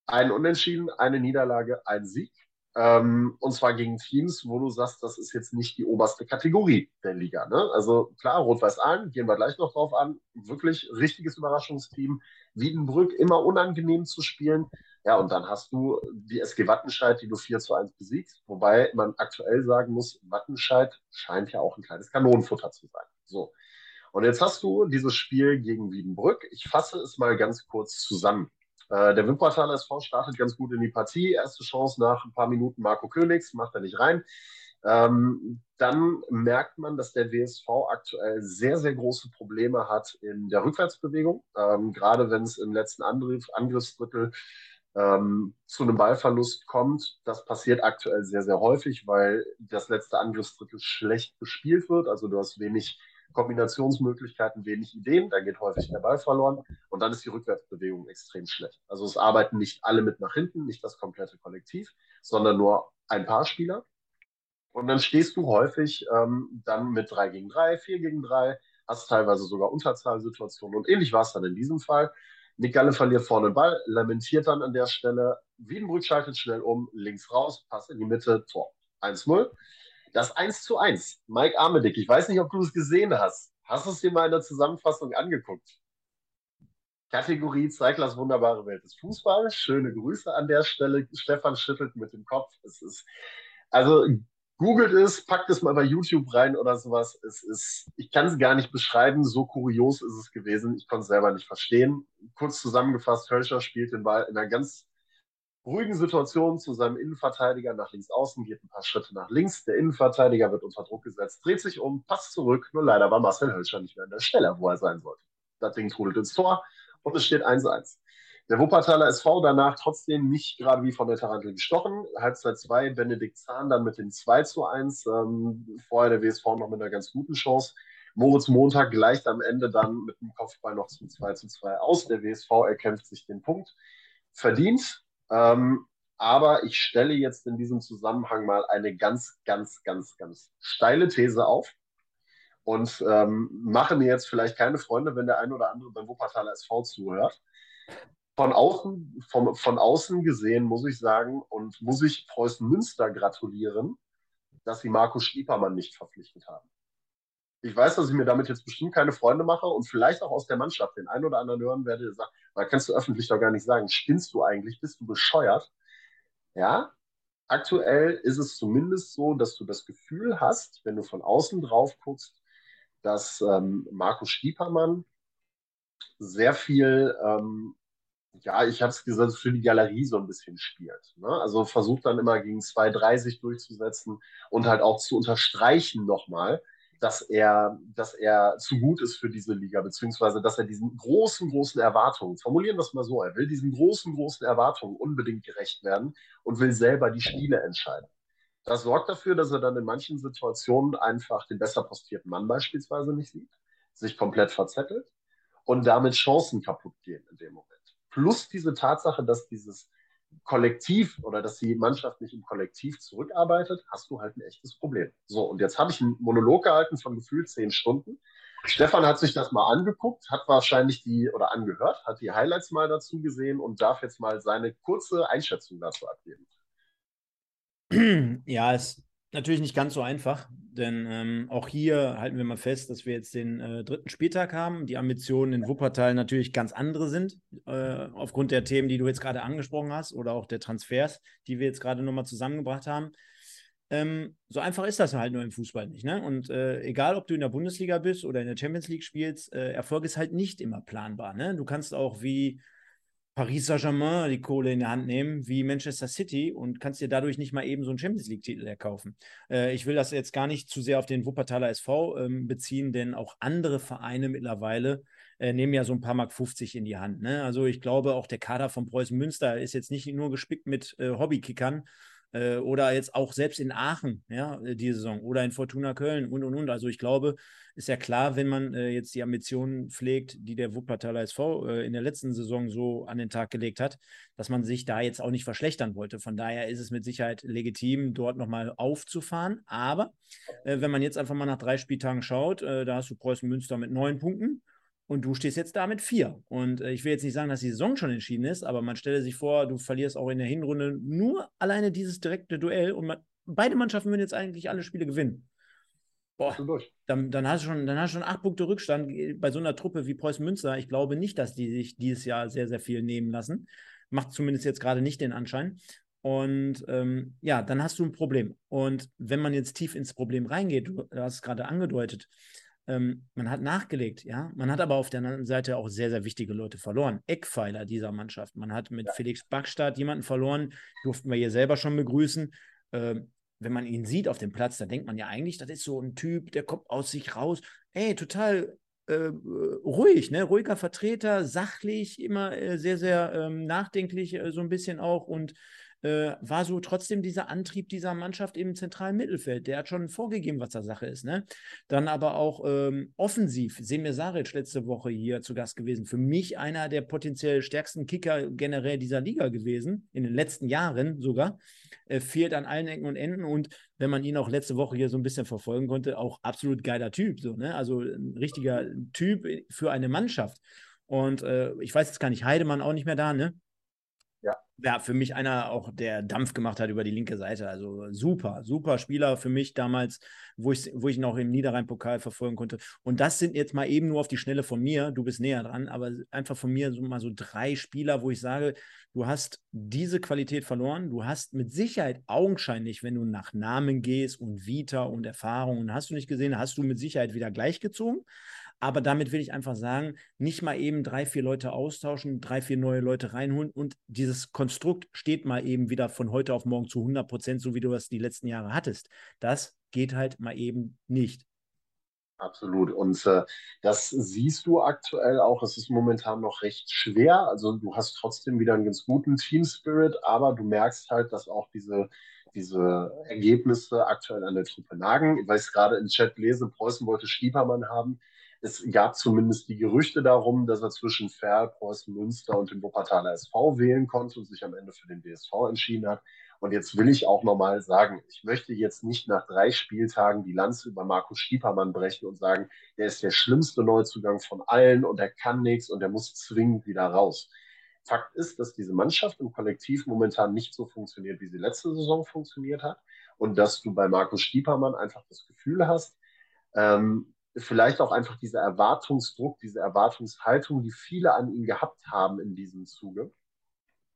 ein Unentschieden, eine Niederlage, ein Sieg. Ähm, und zwar gegen Teams, wo du sagst, das ist jetzt nicht die oberste Kategorie der Liga. Ne? Also klar, Rot-Weiß-Aalen, gehen wir gleich noch drauf an. Wirklich richtiges Überraschungsteam. Wiedenbrück, immer unangenehm zu spielen. Ja, und dann hast du die SG Wattenscheid, die du 4 zu 1 besiegst. Wobei man aktuell sagen muss, Wattenscheid scheint ja auch ein kleines Kanonenfutter zu sein. So. Und jetzt hast du dieses Spiel gegen Wiedenbrück. Ich fasse es mal ganz kurz zusammen. Äh, der Wuppertaler SV startet ganz gut in die Partie. Erste Chance nach ein paar Minuten Marco Königs, macht er nicht rein. Ähm, dann merkt man, dass der WSV aktuell sehr, sehr große Probleme hat in der Rückwärtsbewegung. Ähm, gerade wenn es im letzten Angriff, Angriffsdrittel ähm, zu einem Ballverlust kommt. Das passiert aktuell sehr, sehr häufig, weil das letzte Angriffsdrittel schlecht bespielt wird. Also du hast wenig Kombinationsmöglichkeiten, wenig Ideen, da geht häufig der Ball verloren und dann ist die Rückwärtsbewegung extrem schlecht. Also es arbeiten nicht alle mit nach hinten, nicht das komplette Kollektiv, sondern nur ein paar Spieler. Und dann stehst du häufig ähm, dann mit 3 gegen 3, 4 gegen 3, hast teilweise sogar Unterzahlsituationen und ähnlich war es dann in diesem Fall. Nick Galle verliert vorne den Ball, lamentiert dann an der Stelle. Wiedenbrück schaltet schnell um, links raus, Pass in die Mitte, Tor. 1-0. Das 1 zu 1. Mike Armedick, ich weiß nicht, ob du es gesehen hast. Hast du es dir mal in der Zusammenfassung angeguckt? Kategorie Zeiglers wunderbare Welt des Fußballs. Schöne Grüße an der Stelle. Stefan schüttelt mit dem Kopf. Es ist, also googelt es, packt es mal bei YouTube rein oder sowas. Es ist, ich kann es gar nicht beschreiben, so kurios ist es gewesen. Ich konnte es selber nicht verstehen. Kurz zusammengefasst, Hölscher spielt den Ball in einer ganz ruhigen Situation zu seinem Innenverteidiger nach links außen, geht ein paar Schritte nach links. Der Innenverteidiger wird unter Druck gesetzt, dreht sich um, passt zurück. Nur leider war Marcel Hölscher nicht mehr an der Stelle, wo er sein sollte. Das Ding trudelt ins Tor und es steht 1-1. Der Wuppertaler SV danach trotzdem nicht gerade wie von der Tarantel gestochen. Halbzeit 2, Benedikt Zahn dann mit dem 2 zu 1. Ähm, vorher der WSV noch mit einer ganz guten Chance. Moritz Montag gleicht am Ende dann mit dem Kopfball noch zum 2 zu 2 aus. Der WSV erkämpft sich den Punkt. Verdient. Ähm, aber ich stelle jetzt in diesem Zusammenhang mal eine ganz, ganz, ganz, ganz steile These auf und ähm, mache mir jetzt vielleicht keine Freunde, wenn der ein oder andere beim Wuppertaler SV zuhört. Von außen, vom, von außen gesehen muss ich sagen und muss ich Preußen Münster gratulieren, dass sie Markus Stiepermann nicht verpflichtet haben. Ich weiß, dass ich mir damit jetzt bestimmt keine Freunde mache und vielleicht auch aus der Mannschaft den einen oder anderen hören werde, der sagt, da kannst du öffentlich doch gar nicht sagen, spinnst du eigentlich, bist du bescheuert? Ja, aktuell ist es zumindest so, dass du das Gefühl hast, wenn du von außen drauf guckst, dass ähm, Markus Stiepermann sehr viel, ähm, ja, ich habe es gesagt, für die Galerie so ein bisschen spielt. Ne? Also versucht dann immer gegen 2,3 sich durchzusetzen und halt auch zu unterstreichen nochmal, dass er, dass er zu gut ist für diese Liga, beziehungsweise dass er diesen großen, großen Erwartungen, formulieren wir es mal so, er will diesen großen, großen Erwartungen unbedingt gerecht werden und will selber die Spiele entscheiden. Das sorgt dafür, dass er dann in manchen Situationen einfach den besser postierten Mann beispielsweise nicht sieht, sich komplett verzettelt und damit Chancen kaputt gehen in dem Moment. Plus diese Tatsache, dass dieses Kollektiv oder dass die Mannschaft nicht im Kollektiv zurückarbeitet, hast du halt ein echtes Problem. So, und jetzt habe ich einen Monolog gehalten von gefühlt zehn Stunden. Stefan hat sich das mal angeguckt, hat wahrscheinlich die oder angehört, hat die Highlights mal dazu gesehen und darf jetzt mal seine kurze Einschätzung dazu abgeben. Ja, ist natürlich nicht ganz so einfach, denn ähm, auch hier halten wir mal fest, dass wir jetzt den äh, dritten Spieltag haben. Die Ambitionen in Wuppertal natürlich ganz andere sind, äh, aufgrund der Themen, die du jetzt gerade angesprochen hast oder auch der Transfers, die wir jetzt gerade nochmal zusammengebracht haben. Ähm, so einfach ist das halt nur im Fußball nicht. Ne? Und äh, egal, ob du in der Bundesliga bist oder in der Champions League spielst, äh, Erfolg ist halt nicht immer planbar. Ne? Du kannst auch wie Paris Saint-Germain die Kohle in die Hand nehmen, wie Manchester City und kannst dir dadurch nicht mal eben so einen Champions League-Titel erkaufen. Äh, ich will das jetzt gar nicht zu sehr auf den Wuppertaler SV ähm, beziehen, denn auch andere Vereine mittlerweile äh, nehmen ja so ein paar Mark 50 in die Hand. Ne? Also ich glaube, auch der Kader von Preußen Münster ist jetzt nicht nur gespickt mit äh, Hobbykickern, äh, oder jetzt auch selbst in Aachen, ja, äh, die Saison oder in Fortuna Köln und und und. Also ich glaube, ist ja klar, wenn man äh, jetzt die Ambitionen pflegt, die der Wuppertaler SV äh, in der letzten Saison so an den Tag gelegt hat, dass man sich da jetzt auch nicht verschlechtern wollte. Von daher ist es mit Sicherheit legitim, dort nochmal aufzufahren. Aber äh, wenn man jetzt einfach mal nach drei Spieltagen schaut, äh, da hast du Preußen Münster mit neun Punkten und du stehst jetzt da mit vier. Und äh, ich will jetzt nicht sagen, dass die Saison schon entschieden ist, aber man stelle sich vor, du verlierst auch in der Hinrunde nur alleine dieses direkte Duell und man, beide Mannschaften würden jetzt eigentlich alle Spiele gewinnen. Boah, dann, dann, hast du schon, dann hast du schon acht Punkte Rückstand bei so einer Truppe wie Preußen Münster. Ich glaube nicht, dass die sich dieses Jahr sehr, sehr viel nehmen lassen. Macht zumindest jetzt gerade nicht den Anschein. Und ähm, ja, dann hast du ein Problem. Und wenn man jetzt tief ins Problem reingeht, du hast es gerade angedeutet, ähm, man hat nachgelegt, ja. Man hat aber auf der anderen Seite auch sehr, sehr wichtige Leute verloren. Eckpfeiler dieser Mannschaft. Man hat mit ja. Felix Backstadt jemanden verloren, durften wir hier selber schon begrüßen. Ähm, wenn man ihn sieht auf dem Platz, dann denkt man ja eigentlich, das ist so ein Typ, der kommt aus sich raus. Ey, total äh, ruhig, ne? ruhiger Vertreter, sachlich, immer äh, sehr, sehr ähm, nachdenklich, äh, so ein bisschen auch und äh, war so trotzdem dieser Antrieb dieser Mannschaft im zentralen Mittelfeld. Der hat schon vorgegeben, was da Sache ist. Ne? Dann aber auch ähm, offensiv. Semir Saric letzte Woche hier zu Gast gewesen. Für mich einer der potenziell stärksten Kicker generell dieser Liga gewesen, in den letzten Jahren sogar. Äh, fehlt an allen Ecken und Enden und wenn man ihn auch letzte Woche hier so ein bisschen verfolgen konnte, auch absolut geiler Typ. So, ne? Also ein richtiger Typ für eine Mannschaft. Und äh, ich weiß jetzt gar nicht, Heidemann auch nicht mehr da, ne? Ja. ja, für mich einer auch, der Dampf gemacht hat über die linke Seite. Also super, super Spieler für mich damals, wo ich, wo ich noch im Niederrhein-Pokal verfolgen konnte. Und das sind jetzt mal eben nur auf die Schnelle von mir. Du bist näher dran, aber einfach von mir so mal so drei Spieler, wo ich sage, du hast diese Qualität verloren. Du hast mit Sicherheit augenscheinlich, wenn du nach Namen gehst und Vita und Erfahrungen hast du nicht gesehen, hast du mit Sicherheit wieder gleichgezogen. Aber damit will ich einfach sagen, nicht mal eben drei, vier Leute austauschen, drei, vier neue Leute reinholen und dieses Konstrukt steht mal eben wieder von heute auf morgen zu 100 Prozent, so wie du das die letzten Jahre hattest. Das geht halt mal eben nicht. Absolut. Und äh, das siehst du aktuell auch. Es ist momentan noch recht schwer. Also du hast trotzdem wieder einen ganz guten Team Spirit, aber du merkst halt, dass auch diese, diese Ergebnisse aktuell an der Truppe nagen. Ich weiß gerade im Chat lese, Preußen wollte Stiepermann haben es gab zumindest die Gerüchte darum, dass er zwischen Ferl, Preußen Münster und dem Wuppertaler SV wählen konnte und sich am Ende für den DSV entschieden hat. Und jetzt will ich auch nochmal sagen, ich möchte jetzt nicht nach drei Spieltagen die Lanze über Markus Stiepermann brechen und sagen, der ist der schlimmste Neuzugang von allen und er kann nichts und er muss zwingend wieder raus. Fakt ist, dass diese Mannschaft im Kollektiv momentan nicht so funktioniert, wie sie letzte Saison funktioniert hat. Und dass du bei Markus Stiepermann einfach das Gefühl hast, ähm, vielleicht auch einfach dieser Erwartungsdruck, diese Erwartungshaltung, die viele an ihn gehabt haben in diesem Zuge,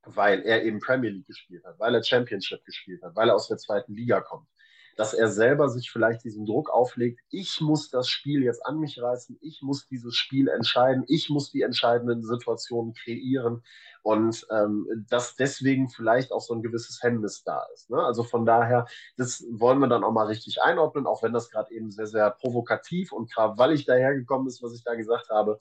weil er eben Premier League gespielt hat, weil er Championship gespielt hat, weil er aus der zweiten Liga kommt dass er selber sich vielleicht diesen Druck auflegt, ich muss das Spiel jetzt an mich reißen, ich muss dieses Spiel entscheiden, ich muss die entscheidenden Situationen kreieren und ähm, dass deswegen vielleicht auch so ein gewisses Hemmnis da ist. Ne? Also von daher, das wollen wir dann auch mal richtig einordnen, auch wenn das gerade eben sehr, sehr provokativ und ich dahergekommen ist, was ich da gesagt habe,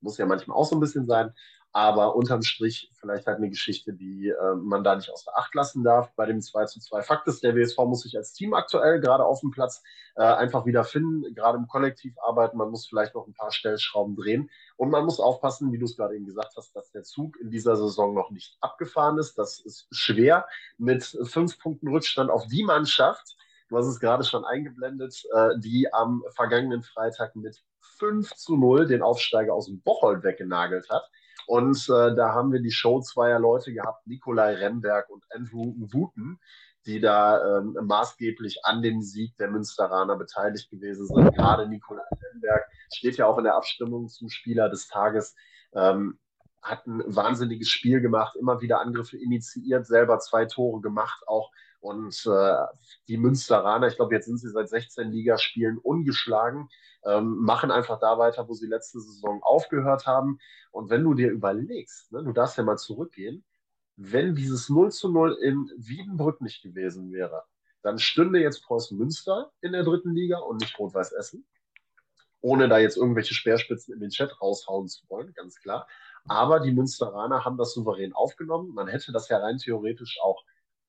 muss ja manchmal auch so ein bisschen sein. Aber unterm Strich vielleicht halt eine Geschichte, die äh, man da nicht außer Acht lassen darf. Bei dem 2 zu 2 Fakt ist, der WSV muss sich als Team aktuell gerade auf dem Platz äh, einfach wieder finden, gerade im Kollektiv arbeiten. Man muss vielleicht noch ein paar Stellschrauben drehen. Und man muss aufpassen, wie du es gerade eben gesagt hast, dass der Zug in dieser Saison noch nicht abgefahren ist. Das ist schwer mit fünf Punkten Rückstand auf die Mannschaft, du hast es gerade schon eingeblendet, äh, die am vergangenen Freitag mit 5 zu 0 den Aufsteiger aus dem Bocholt weggenagelt hat. Und äh, da haben wir die Show zweier Leute gehabt, Nikolai Remberg und Andrew Wooten, die da ähm, maßgeblich an dem Sieg der Münsteraner beteiligt gewesen sind. Gerade Nikolai Remberg steht ja auch in der Abstimmung zum Spieler des Tages. Ähm, hat ein wahnsinniges Spiel gemacht, immer wieder Angriffe initiiert, selber zwei Tore gemacht, auch und äh, die Münsteraner, ich glaube, jetzt sind sie seit 16 Ligaspielen ungeschlagen, ähm, machen einfach da weiter, wo sie letzte Saison aufgehört haben. Und wenn du dir überlegst, ne, du darfst ja mal zurückgehen, wenn dieses 0 zu 0 in Wiedenbrück nicht gewesen wäre, dann stünde jetzt Preußen Münster in der dritten Liga und nicht Rot-Weiß Essen. Ohne da jetzt irgendwelche Speerspitzen in den Chat raushauen zu wollen, ganz klar. Aber die Münsteraner haben das souverän aufgenommen. Man hätte das ja rein theoretisch auch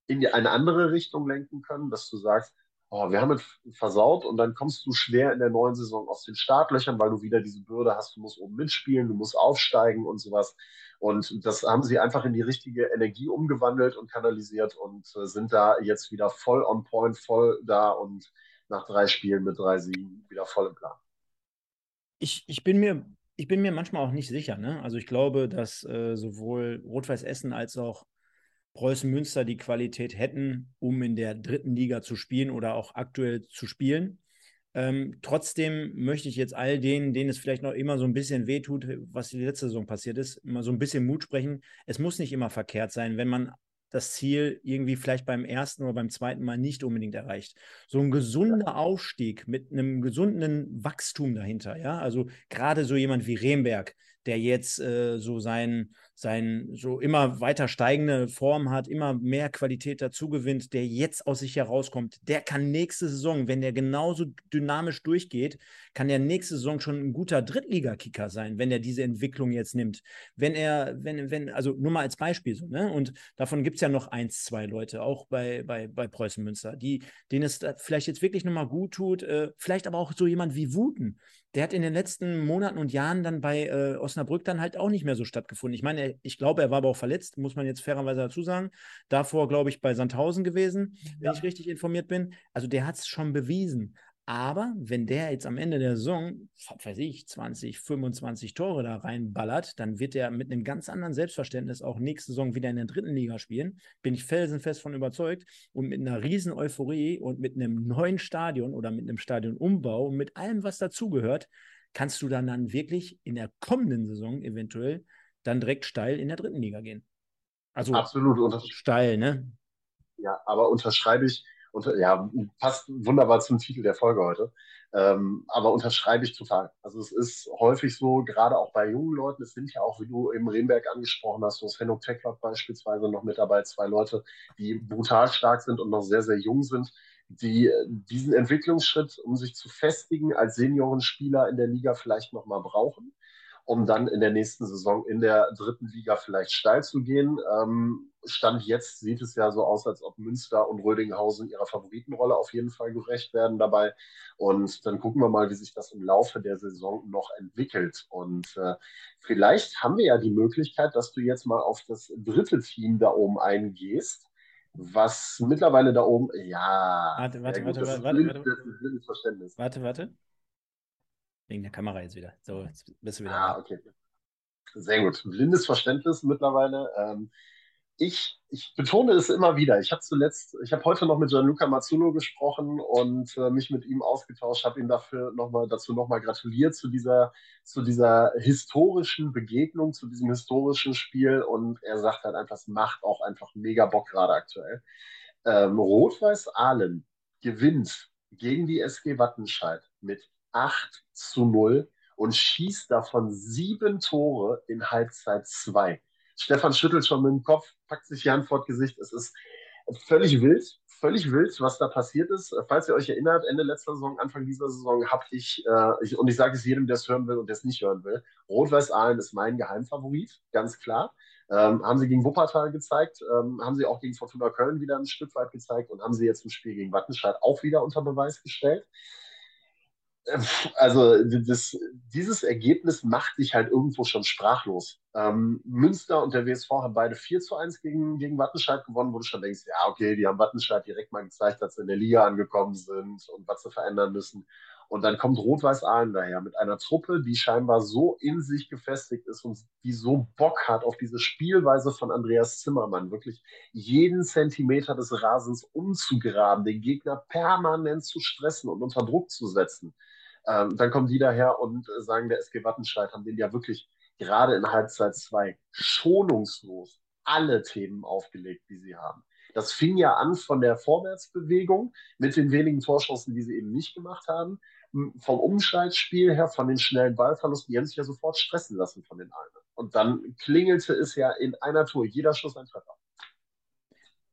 in eine andere Richtung lenken können, dass du sagst, oh, wir haben es versaut und dann kommst du schwer in der neuen Saison aus den Startlöchern, weil du wieder diese Bürde hast, du musst oben mitspielen, du musst aufsteigen und sowas. Und das haben sie einfach in die richtige Energie umgewandelt und kanalisiert und äh, sind da jetzt wieder voll on point, voll da und nach drei Spielen mit drei Siegen wieder voll im Plan. Ich, ich bin mir ich bin mir manchmal auch nicht sicher. Ne? Also ich glaube, dass äh, sowohl Rot-Weiß Essen als auch Preußen Münster die Qualität hätten, um in der dritten Liga zu spielen oder auch aktuell zu spielen. Ähm, trotzdem möchte ich jetzt all denen, denen es vielleicht noch immer so ein bisschen wehtut, was die letzte Saison passiert ist, immer so ein bisschen Mut sprechen. Es muss nicht immer verkehrt sein, wenn man das Ziel irgendwie vielleicht beim ersten oder beim zweiten Mal nicht unbedingt erreicht. So ein gesunder Aufstieg mit einem gesunden Wachstum dahinter, ja. Also gerade so jemand wie Remberg, der jetzt äh, so sein, sein so immer weiter steigende Form hat, immer mehr Qualität dazu gewinnt, der jetzt aus sich herauskommt, der kann nächste Saison, wenn der genauso dynamisch durchgeht, kann der nächste Saison schon ein guter Drittligakicker sein, wenn er diese Entwicklung jetzt nimmt. Wenn er, wenn, wenn, also nur mal als Beispiel so, ne? Und davon gibt es ja noch eins, zwei Leute, auch bei, bei, bei Preußen Münster, die, denen es vielleicht jetzt wirklich nochmal gut tut, äh, vielleicht aber auch so jemand wie Wuten, der hat in den letzten Monaten und Jahren dann bei äh, Osnabrück dann halt auch nicht mehr so stattgefunden. Ich meine, ich glaube, er war aber auch verletzt, muss man jetzt fairerweise dazu sagen. Davor, glaube ich, bei Sandhausen gewesen, wenn ja. ich richtig informiert bin. Also der hat es schon bewiesen. Aber wenn der jetzt am Ende der Saison, was weiß ich, 20, 25 Tore da reinballert, dann wird er mit einem ganz anderen Selbstverständnis auch nächste Saison wieder in der dritten Liga spielen. Bin ich felsenfest von überzeugt. Und mit einer riesen Euphorie und mit einem neuen Stadion oder mit einem Stadionumbau und mit allem, was dazugehört, kannst du dann, dann wirklich in der kommenden Saison eventuell dann direkt steil in der dritten Liga gehen. Also absolut steil, ne? Ja, aber unterschreibe ich und ja, passt wunderbar zum Titel der Folge heute. Ähm, aber unterschreibe ich total. Also es ist häufig so, gerade auch bei jungen Leuten, es sind ja auch, wie du im Remberg angesprochen hast, so das Henok Techlot beispielsweise noch mit dabei, zwei Leute, die brutal stark sind und noch sehr, sehr jung sind, die diesen Entwicklungsschritt, um sich zu festigen, als Seniorenspieler in der Liga vielleicht nochmal brauchen um dann in der nächsten Saison in der dritten Liga vielleicht steil zu gehen. Ähm, Stand jetzt sieht es ja so aus, als ob Münster und Rödinghausen ihrer Favoritenrolle auf jeden Fall gerecht werden dabei. Und dann gucken wir mal, wie sich das im Laufe der Saison noch entwickelt. Und äh, vielleicht haben wir ja die Möglichkeit, dass du jetzt mal auf das dritte Team da oben eingehst was mittlerweile da oben, ja. Warte, warte, warte, warte, warte, warte, warte, warte. Wegen der Kamera jetzt wieder. So, jetzt bist du wieder. Ah, okay. Sehr gut. Blindes Verständnis mittlerweile. Ähm, ich, ich betone es immer wieder. Ich habe zuletzt, ich habe heute noch mit Gianluca Mazzulo gesprochen und äh, mich mit ihm ausgetauscht, habe ihm dafür noch mal, dazu nochmal gratuliert zu dieser, zu dieser historischen Begegnung, zu diesem historischen Spiel. Und er sagt halt einfach, es macht auch einfach mega Bock gerade aktuell. Ähm, Rot-Weiß Aalen gewinnt gegen die SG Wattenscheid mit 8 zu 0 und schießt davon sieben Tore in Halbzeit 2. Stefan schüttelt schon mit dem Kopf, packt sich die Hand vor Gesicht. Es ist völlig wild, völlig wild, was da passiert ist. Falls ihr euch erinnert, Ende letzter Saison, Anfang dieser Saison habe ich, äh, ich, und ich sage es jedem, der es hören will und der es nicht hören will, Rot-Weiß Aalen ist mein Geheimfavorit, ganz klar. Ähm, haben sie gegen Wuppertal gezeigt, ähm, haben sie auch gegen Fortuna Köln wieder ein Stück weit gezeigt und haben sie jetzt im Spiel gegen Wattenscheid auch wieder unter Beweis gestellt also das, dieses Ergebnis macht dich halt irgendwo schon sprachlos. Ähm, Münster und der WSV haben beide 4 zu 1 gegen, gegen Wattenscheid gewonnen, wo du schon denkst, ja, okay, die haben Wattenscheid direkt mal gezeigt, dass sie in der Liga angekommen sind und was sie verändern müssen. Und dann kommt Rot-Weiß Aalen daher mit einer Truppe, die scheinbar so in sich gefestigt ist und die so Bock hat auf diese Spielweise von Andreas Zimmermann, wirklich jeden Zentimeter des Rasens umzugraben, den Gegner permanent zu stressen und unter Druck zu setzen. Ähm, dann kommen die daher und sagen, der SG Wattenscheid haben den ja wirklich gerade in Halbzeit 2 schonungslos alle Themen aufgelegt, die sie haben. Das fing ja an von der Vorwärtsbewegung mit den wenigen Torschancen, die sie eben nicht gemacht haben. Vom Umschaltspiel her, von den schnellen Ballverlusten, die haben sich ja sofort stressen lassen von den einen. Und dann klingelte es ja in einer Tour, jeder Schuss ein Treffer.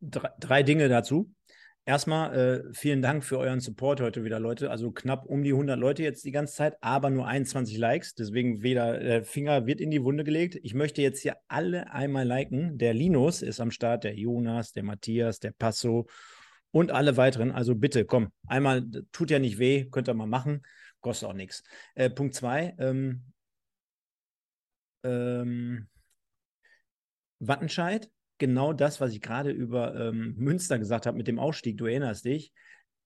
Drei, drei Dinge dazu. Erstmal äh, vielen Dank für euren Support heute wieder, Leute. Also knapp um die 100 Leute jetzt die ganze Zeit, aber nur 21 Likes. Deswegen weder der Finger wird in die Wunde gelegt. Ich möchte jetzt hier alle einmal liken. Der Linus ist am Start, der Jonas, der Matthias, der Passo und alle weiteren. Also bitte, komm, einmal, tut ja nicht weh, könnt ihr mal machen. Kostet auch nichts. Äh, Punkt zwei. Ähm, ähm, Wattenscheid genau das, was ich gerade über ähm, Münster gesagt habe mit dem Ausstieg, du erinnerst dich.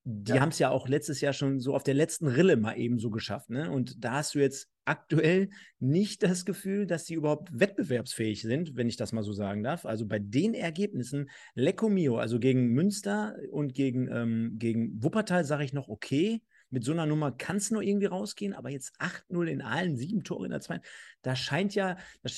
Die ja. haben es ja auch letztes Jahr schon so auf der letzten Rille mal eben so geschafft. Ne? Und da hast du jetzt aktuell nicht das Gefühl, dass sie überhaupt wettbewerbsfähig sind, wenn ich das mal so sagen darf. Also bei den Ergebnissen, Lecco Mio, also gegen Münster und gegen, ähm, gegen Wuppertal, sage ich noch okay mit so einer Nummer kann es nur irgendwie rausgehen, aber jetzt 8-0 in allen, sieben Tore in der zweiten, da scheint ja,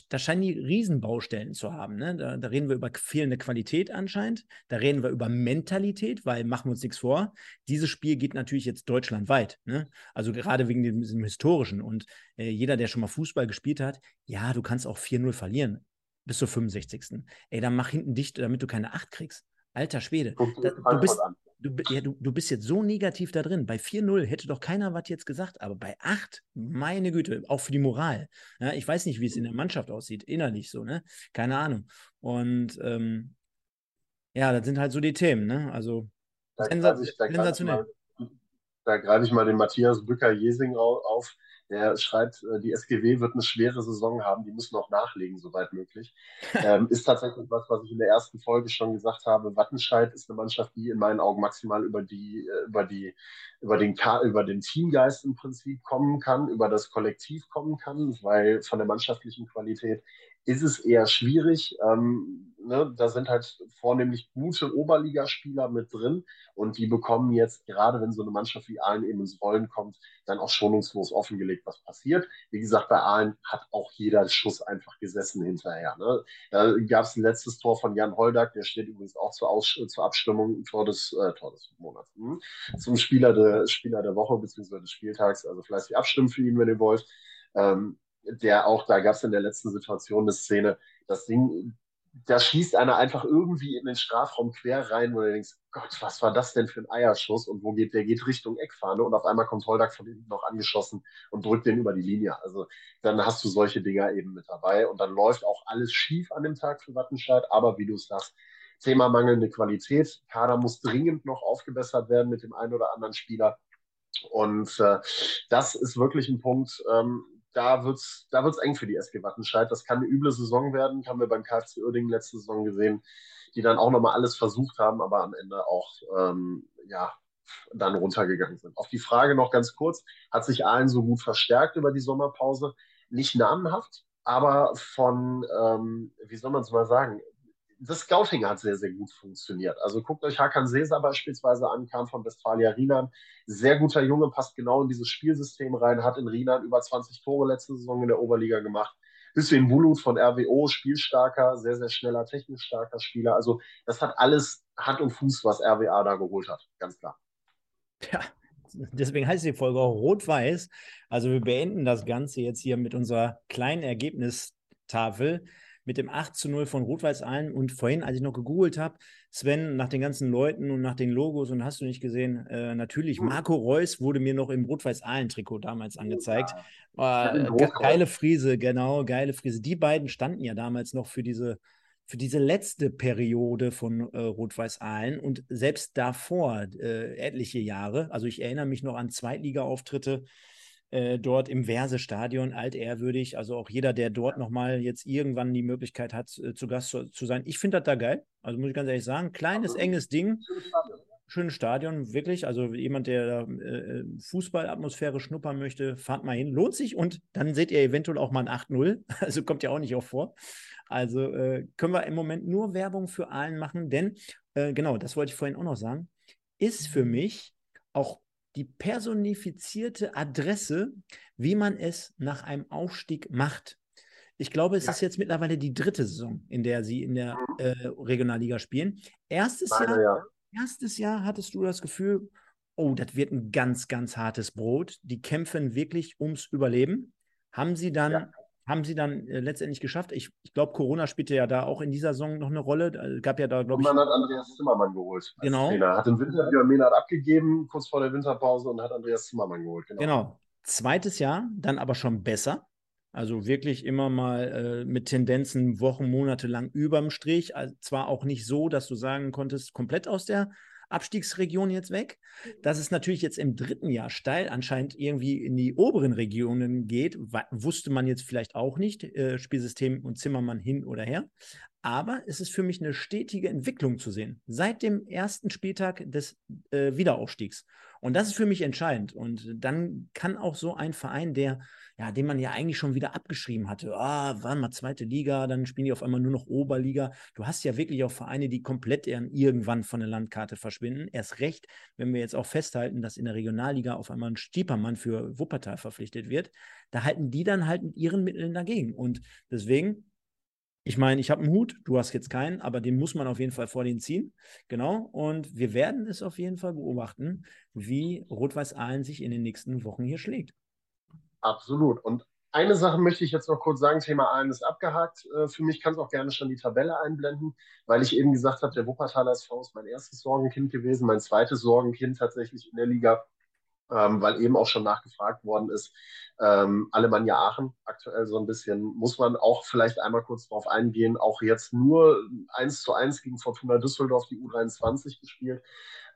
da, scheinen die Riesenbaustellen zu haben. Ne? Da, da, reden wir über fehlende Qualität anscheinend, da reden wir über Mentalität, weil machen wir uns nichts vor, dieses Spiel geht natürlich jetzt deutschlandweit. Ne? Also gerade wegen diesem, diesem historischen und äh, jeder, der schon mal Fußball gespielt hat, ja, du kannst auch 4-0 verlieren bis zur 65. Ey, dann mach hinten dicht, damit du keine 8 kriegst. Alter Schwede. Da, du, bist, du, ja, du, du bist jetzt so negativ da drin. Bei 4-0 hätte doch keiner was jetzt gesagt, aber bei 8, meine Güte, auch für die Moral. Ja, ich weiß nicht, wie es in der Mannschaft aussieht, innerlich so, ne? Keine Ahnung. Und ähm, ja, das sind halt so die Themen, ne? Also da sensationell. Da greife ich mal den Matthias Bücker-Jesing auf. Der schreibt, äh, die SGW wird eine schwere Saison haben, die müssen auch nachlegen, soweit möglich. *laughs* ähm, ist tatsächlich was, was ich in der ersten Folge schon gesagt habe. Wattenscheid ist eine Mannschaft, die in meinen Augen maximal über die, äh, über die, über den, über den Teamgeist im Prinzip kommen kann, über das Kollektiv kommen kann, weil von der mannschaftlichen Qualität ist es eher schwierig. Ähm, ne? Da sind halt vornehmlich gute Oberligaspieler mit drin und die bekommen jetzt, gerade wenn so eine Mannschaft wie Aalen eben ins Rollen kommt, dann auch schonungslos offengelegt, was passiert. Wie gesagt, bei Aalen hat auch jeder Schuss einfach gesessen hinterher. Ne? Da gab es ein letztes Tor von Jan Holdak, der steht übrigens auch zur, Aus zur Abstimmung, Tor des, äh, Tor des Monats, hm? zum Spieler, de, Spieler der Woche bzw. des Spieltags. Also fleißig abstimmen für ihn, wenn ihr wollt. Ähm, der auch, da gab es in der letzten Situation eine Szene, das Ding, da schießt einer einfach irgendwie in den Strafraum quer rein, wo du denkst, Gott, was war das denn für ein Eierschuss? Und wo geht der? Geht Richtung Eckfahne und auf einmal kommt Holdak von hinten noch angeschossen und drückt den über die Linie. Also dann hast du solche Dinger eben mit dabei und dann läuft auch alles schief an dem Tag für Wattenscheid. Aber wie du sagst, Thema mangelnde Qualität. Kader muss dringend noch aufgebessert werden mit dem einen oder anderen Spieler. Und äh, das ist wirklich ein Punkt, ähm, da wird es da wird's eng für die SG Wattenscheid. Das kann eine üble Saison werden, haben wir beim KFC Uerdingen letzte Saison gesehen, die dann auch nochmal alles versucht haben, aber am Ende auch ähm, ja, dann runtergegangen sind. Auf die Frage noch ganz kurz, hat sich allen so gut verstärkt über die Sommerpause? Nicht namenhaft, aber von, ähm, wie soll man es mal sagen, das Scouting hat sehr, sehr gut funktioniert. Also guckt euch Hakan Sesa beispielsweise an, kam von Westfalia Rienan. Sehr guter Junge, passt genau in dieses Spielsystem rein, hat in Rienan über 20 Tore letzte Saison in der Oberliga gemacht. Bisschen Bulut von RWO, spielstarker, sehr, sehr schneller, technisch starker Spieler. Also das hat alles Hand und Fuß, was RWA da geholt hat, ganz klar. Ja, deswegen heißt die Folge auch Rot-Weiß. Also wir beenden das Ganze jetzt hier mit unserer kleinen Ergebnistafel mit dem 8 zu 0 von Rot-Weiß Aalen. Und vorhin, als ich noch gegoogelt habe, Sven, nach den ganzen Leuten und nach den Logos und hast du nicht gesehen, äh, natürlich, Marco Reus wurde mir noch im Rot-Weiß Aalen-Trikot damals angezeigt. Ja. Äh, ge geile Friese, genau, geile Friese. Die beiden standen ja damals noch für diese für diese letzte Periode von äh, Rot-Weiß Aalen und selbst davor äh, etliche Jahre. Also ich erinnere mich noch an Zweitliga-Auftritte äh, dort im Verse-Stadion, altehrwürdig. Also auch jeder, der dort nochmal jetzt irgendwann die Möglichkeit hat, äh, zu Gast zu, zu sein. Ich finde das da geil. Also muss ich ganz ehrlich sagen, kleines, also, enges Ding. Schönes Stadion, wirklich. Also jemand, der da äh, Fußballatmosphäre schnuppern möchte, fahrt mal hin. Lohnt sich und dann seht ihr eventuell auch mal ein 8-0. *laughs* Also kommt ja auch nicht auch vor. Also äh, können wir im Moment nur Werbung für allen machen, denn äh, genau, das wollte ich vorhin auch noch sagen, ist für mich auch die personifizierte Adresse, wie man es nach einem Aufstieg macht. Ich glaube, es ja. ist jetzt mittlerweile die dritte Saison, in der sie in der äh, Regionalliga spielen. Erstes Meine, Jahr, ja. erstes Jahr hattest du das Gefühl, oh, das wird ein ganz, ganz hartes Brot. Die kämpfen wirklich ums Überleben. Haben sie dann ja haben sie dann äh, letztendlich geschafft. Ich, ich glaube, Corona spielte ja da auch in dieser Saison noch eine Rolle. Es gab ja da, glaube ich. Man hat Andreas Zimmermann geholt. Genau. Trainer. Hat im Winter Björn Mehnert abgegeben, kurz vor der Winterpause, und hat Andreas Zimmermann geholt. Genau. genau. Zweites Jahr, dann aber schon besser. Also wirklich immer mal äh, mit Tendenzen Wochen, Monate lang überm Strich. Also zwar auch nicht so, dass du sagen konntest, komplett aus der Abstiegsregion jetzt weg. Mhm. Dass es natürlich jetzt im dritten Jahr steil anscheinend irgendwie in die oberen Regionen geht, wusste man jetzt vielleicht auch nicht. Äh, Spielsystem und Zimmermann hin oder her. Aber es ist für mich eine stetige Entwicklung zu sehen. Seit dem ersten Spieltag des äh, Wiederaufstiegs. Und das ist für mich entscheidend. Und dann kann auch so ein Verein, der ja, den man ja eigentlich schon wieder abgeschrieben hatte. Ah, waren mal zweite Liga, dann spielen die auf einmal nur noch Oberliga. Du hast ja wirklich auch Vereine, die komplett irgendwann von der Landkarte verschwinden. Erst recht, wenn wir jetzt auch festhalten, dass in der Regionalliga auf einmal ein Stiepermann für Wuppertal verpflichtet wird, da halten die dann halt mit ihren Mitteln dagegen. Und deswegen ich meine, ich habe einen Hut, du hast jetzt keinen, aber den muss man auf jeden Fall vor den ziehen. Genau. Und wir werden es auf jeden Fall beobachten, wie Rot-Weiß Aalen sich in den nächsten Wochen hier schlägt. Absolut. Und eine Sache möchte ich jetzt noch kurz sagen, Thema Aalen ist abgehakt. Äh, für mich kann es auch gerne schon die Tabelle einblenden, weil ich eben gesagt habe, der Wuppertaler SV ist mein erstes Sorgenkind gewesen, mein zweites Sorgenkind tatsächlich in der Liga. Ähm, weil eben auch schon nachgefragt worden ist. Ähm, Alemannia Aachen aktuell so ein bisschen, muss man auch vielleicht einmal kurz darauf eingehen, auch jetzt nur 1 zu 1 gegen Fortuna Düsseldorf die U23 gespielt.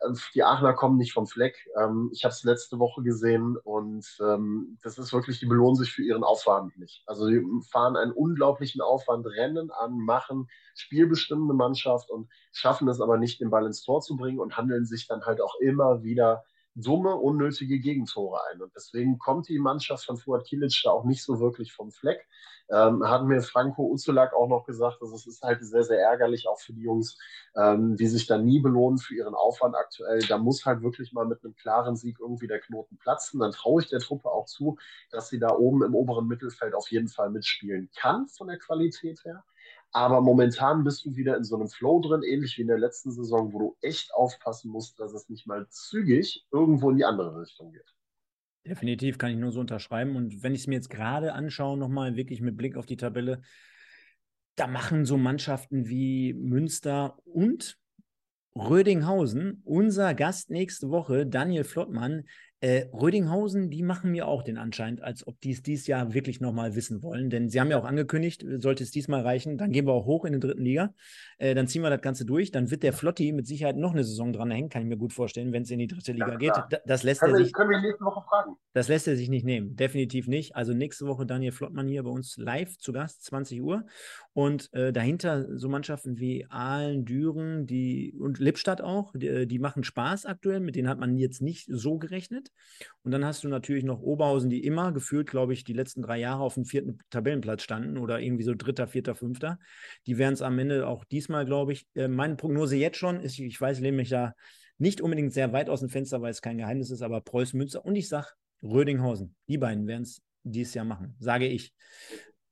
Ähm, die Aachener kommen nicht vom Fleck. Ähm, ich habe es letzte Woche gesehen und ähm, das ist wirklich, die belohnen sich für ihren Aufwand nicht. Also die fahren einen unglaublichen Aufwand, rennen an, machen spielbestimmende Mannschaft und schaffen es aber nicht, den Ball ins Tor zu bringen und handeln sich dann halt auch immer wieder dumme, unnötige Gegentore ein. Und deswegen kommt die Mannschaft von Fuad Kilic da auch nicht so wirklich vom Fleck. Ähm, hat mir Franco Uzulak auch noch gesagt, dass es ist halt sehr, sehr ärgerlich, auch für die Jungs, ähm, die sich dann nie belohnen für ihren Aufwand aktuell. Da muss halt wirklich mal mit einem klaren Sieg irgendwie der Knoten platzen. Dann traue ich der Truppe auch zu, dass sie da oben im oberen Mittelfeld auf jeden Fall mitspielen kann von der Qualität her. Aber momentan bist du wieder in so einem Flow drin, ähnlich wie in der letzten Saison, wo du echt aufpassen musst, dass es nicht mal zügig irgendwo in die andere Richtung geht. Definitiv kann ich nur so unterschreiben. Und wenn ich es mir jetzt gerade anschaue, nochmal wirklich mit Blick auf die Tabelle, da machen so Mannschaften wie Münster und Rödinghausen, unser Gast nächste Woche, Daniel Flottmann, äh, Rödinghausen, die machen mir auch den Anschein, als ob die es dieses Jahr wirklich nochmal wissen wollen. Denn sie haben ja auch angekündigt, sollte es diesmal reichen, dann gehen wir auch hoch in die dritten Liga. Äh, dann ziehen wir das Ganze durch. Dann wird der Flotti mit Sicherheit noch eine Saison dran hängen, kann ich mir gut vorstellen, wenn es in die dritte Liga ja, geht. Da, das lässt können er sich. Können wir nächste Woche fragen? Das lässt er sich nicht nehmen. Definitiv nicht. Also nächste Woche Daniel Flottmann hier bei uns live zu Gast, 20 Uhr. Und äh, dahinter so Mannschaften wie Aalen, Düren die, und Lippstadt auch, die, äh, die, machen Spaß aktuell. Mit denen hat man jetzt nicht so gerechnet. Und dann hast du natürlich noch Oberhausen, die immer gefühlt, glaube ich, die letzten drei Jahre auf dem vierten Tabellenplatz standen oder irgendwie so dritter, vierter, fünfter. Die werden es am Ende auch diesmal, glaube ich. Äh, meine Prognose jetzt schon ist, ich weiß, lehne mich da nicht unbedingt sehr weit aus dem Fenster, weil es kein Geheimnis ist, aber Preußen Münster und ich sage Rödinghausen. Die beiden werden es dieses Jahr machen, sage ich.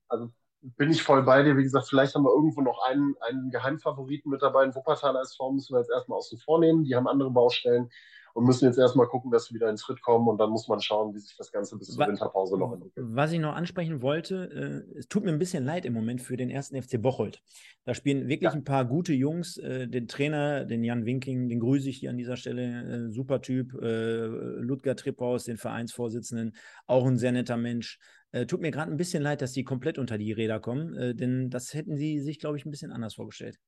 Also bin ich voll bei dir. Wie gesagt, vielleicht haben wir irgendwo noch einen, einen Geheimfavoriten mit dabei. Wuppertaler SV müssen wir jetzt erstmal außen vor nehmen. Die haben andere Baustellen und müssen jetzt erstmal gucken, dass sie wieder ins Schritt kommen und dann muss man schauen, wie sich das Ganze bis zur Winterpause noch entwickelt. Was ich noch ansprechen wollte, äh, es tut mir ein bisschen leid im Moment für den ersten FC Bocholt. Da spielen wirklich ja. ein paar gute Jungs, äh, den Trainer, den Jan Winking, den grüße ich hier an dieser Stelle, äh, super Typ, äh, Ludger Tripphaus, den Vereinsvorsitzenden, auch ein sehr netter Mensch. Äh, tut mir gerade ein bisschen leid, dass die komplett unter die Räder kommen, äh, denn das hätten sie sich, glaube ich, ein bisschen anders vorgestellt.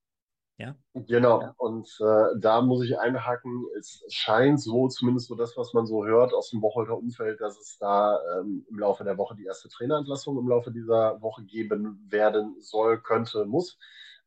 Ja. Genau, ja. und äh, da muss ich einhaken, es scheint so, zumindest so das, was man so hört aus dem Bocholter Umfeld, dass es da ähm, im Laufe der Woche die erste Trainerentlassung im Laufe dieser Woche geben werden soll, könnte, muss,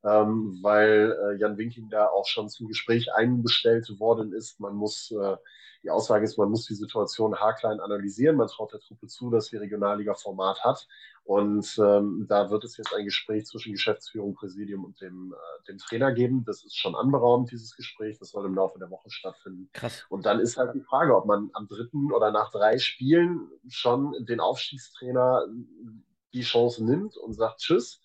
ähm, weil äh, Jan Winking da auch schon zum Gespräch einbestellt worden ist. Man muss äh, die Aussage ist, man muss die Situation haarklein analysieren. Man traut der Truppe zu, dass sie Regionalliga-Format hat. Und ähm, da wird es jetzt ein Gespräch zwischen Geschäftsführung, Präsidium und dem, äh, dem Trainer geben. Das ist schon anberaumt, dieses Gespräch. Das soll im Laufe der Woche stattfinden. Krass. Und dann ist halt die Frage, ob man am dritten oder nach drei Spielen schon den Aufstiegstrainer die Chance nimmt und sagt Tschüss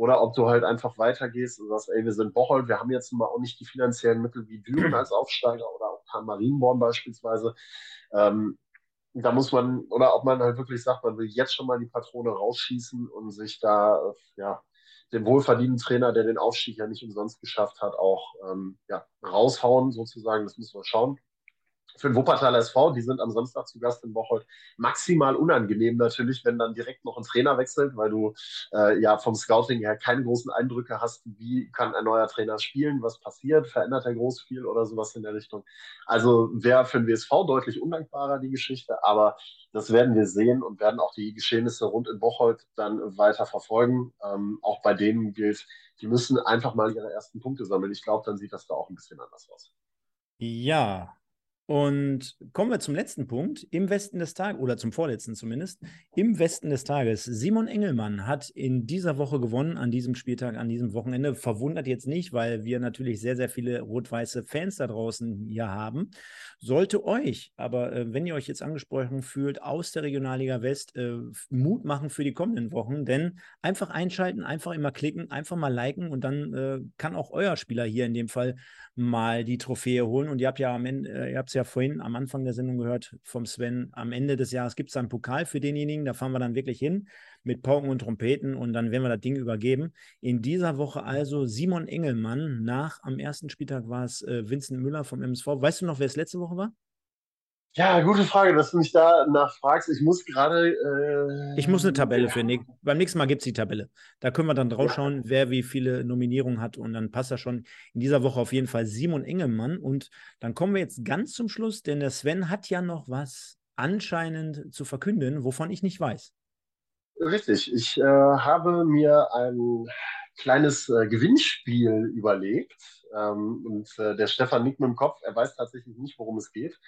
oder ob du halt einfach weitergehst und sagst, ey, wir sind Bocholt, wir haben jetzt mal auch nicht die finanziellen Mittel wie Düren als Aufsteiger oder auch Marienborn beispielsweise. Ähm, da muss man, oder ob man halt wirklich sagt, man will jetzt schon mal die Patrone rausschießen und sich da, ja, den wohlverdienten Trainer, der den Aufstieg ja nicht umsonst geschafft hat, auch ähm, ja, raushauen sozusagen. Das müssen wir schauen für den Wuppertaler SV, die sind am Samstag zu Gast in Bocholt, maximal unangenehm natürlich, wenn dann direkt noch ein Trainer wechselt, weil du äh, ja vom Scouting her keine großen Eindrücke hast, wie kann ein neuer Trainer spielen, was passiert, verändert er groß viel oder sowas in der Richtung. Also wäre für den WSV deutlich undankbarer die Geschichte, aber das werden wir sehen und werden auch die Geschehnisse rund in Bocholt dann weiter verfolgen. Ähm, auch bei denen gilt, die müssen einfach mal ihre ersten Punkte sammeln. Ich glaube, dann sieht das da auch ein bisschen anders aus. Ja, und kommen wir zum letzten Punkt. Im Westen des Tages, oder zum vorletzten zumindest, im Westen des Tages. Simon Engelmann hat in dieser Woche gewonnen, an diesem Spieltag, an diesem Wochenende. Verwundert jetzt nicht, weil wir natürlich sehr, sehr viele rot-weiße Fans da draußen hier haben. Sollte euch, aber äh, wenn ihr euch jetzt angesprochen fühlt, aus der Regionalliga West äh, Mut machen für die kommenden Wochen, denn einfach einschalten, einfach immer klicken, einfach mal liken und dann äh, kann auch euer Spieler hier in dem Fall mal die Trophäe holen. Und ihr habt ja am Ende, äh, ihr habt es ja vorhin am Anfang der Sendung gehört vom Sven, am Ende des Jahres gibt es einen Pokal für denjenigen, da fahren wir dann wirklich hin mit Pauken und Trompeten und dann werden wir das Ding übergeben. In dieser Woche also Simon Engelmann, nach am ersten Spieltag war es äh, Vincent Müller vom MSV. Weißt du noch, wer es letzte Woche war? Ja, gute Frage, dass du mich da nachfragst. Ich muss gerade. Äh, ich muss eine Tabelle für. Ne beim nächsten Mal gibt es die Tabelle. Da können wir dann drauf schauen, ja. wer wie viele Nominierungen hat. Und dann passt da schon in dieser Woche auf jeden Fall Simon Engelmann. Und dann kommen wir jetzt ganz zum Schluss, denn der Sven hat ja noch was anscheinend zu verkünden, wovon ich nicht weiß. Richtig. Ich äh, habe mir ein kleines äh, Gewinnspiel überlegt. Ähm, und äh, der Stefan nickt mit dem Kopf. Er weiß tatsächlich nicht, worum es geht.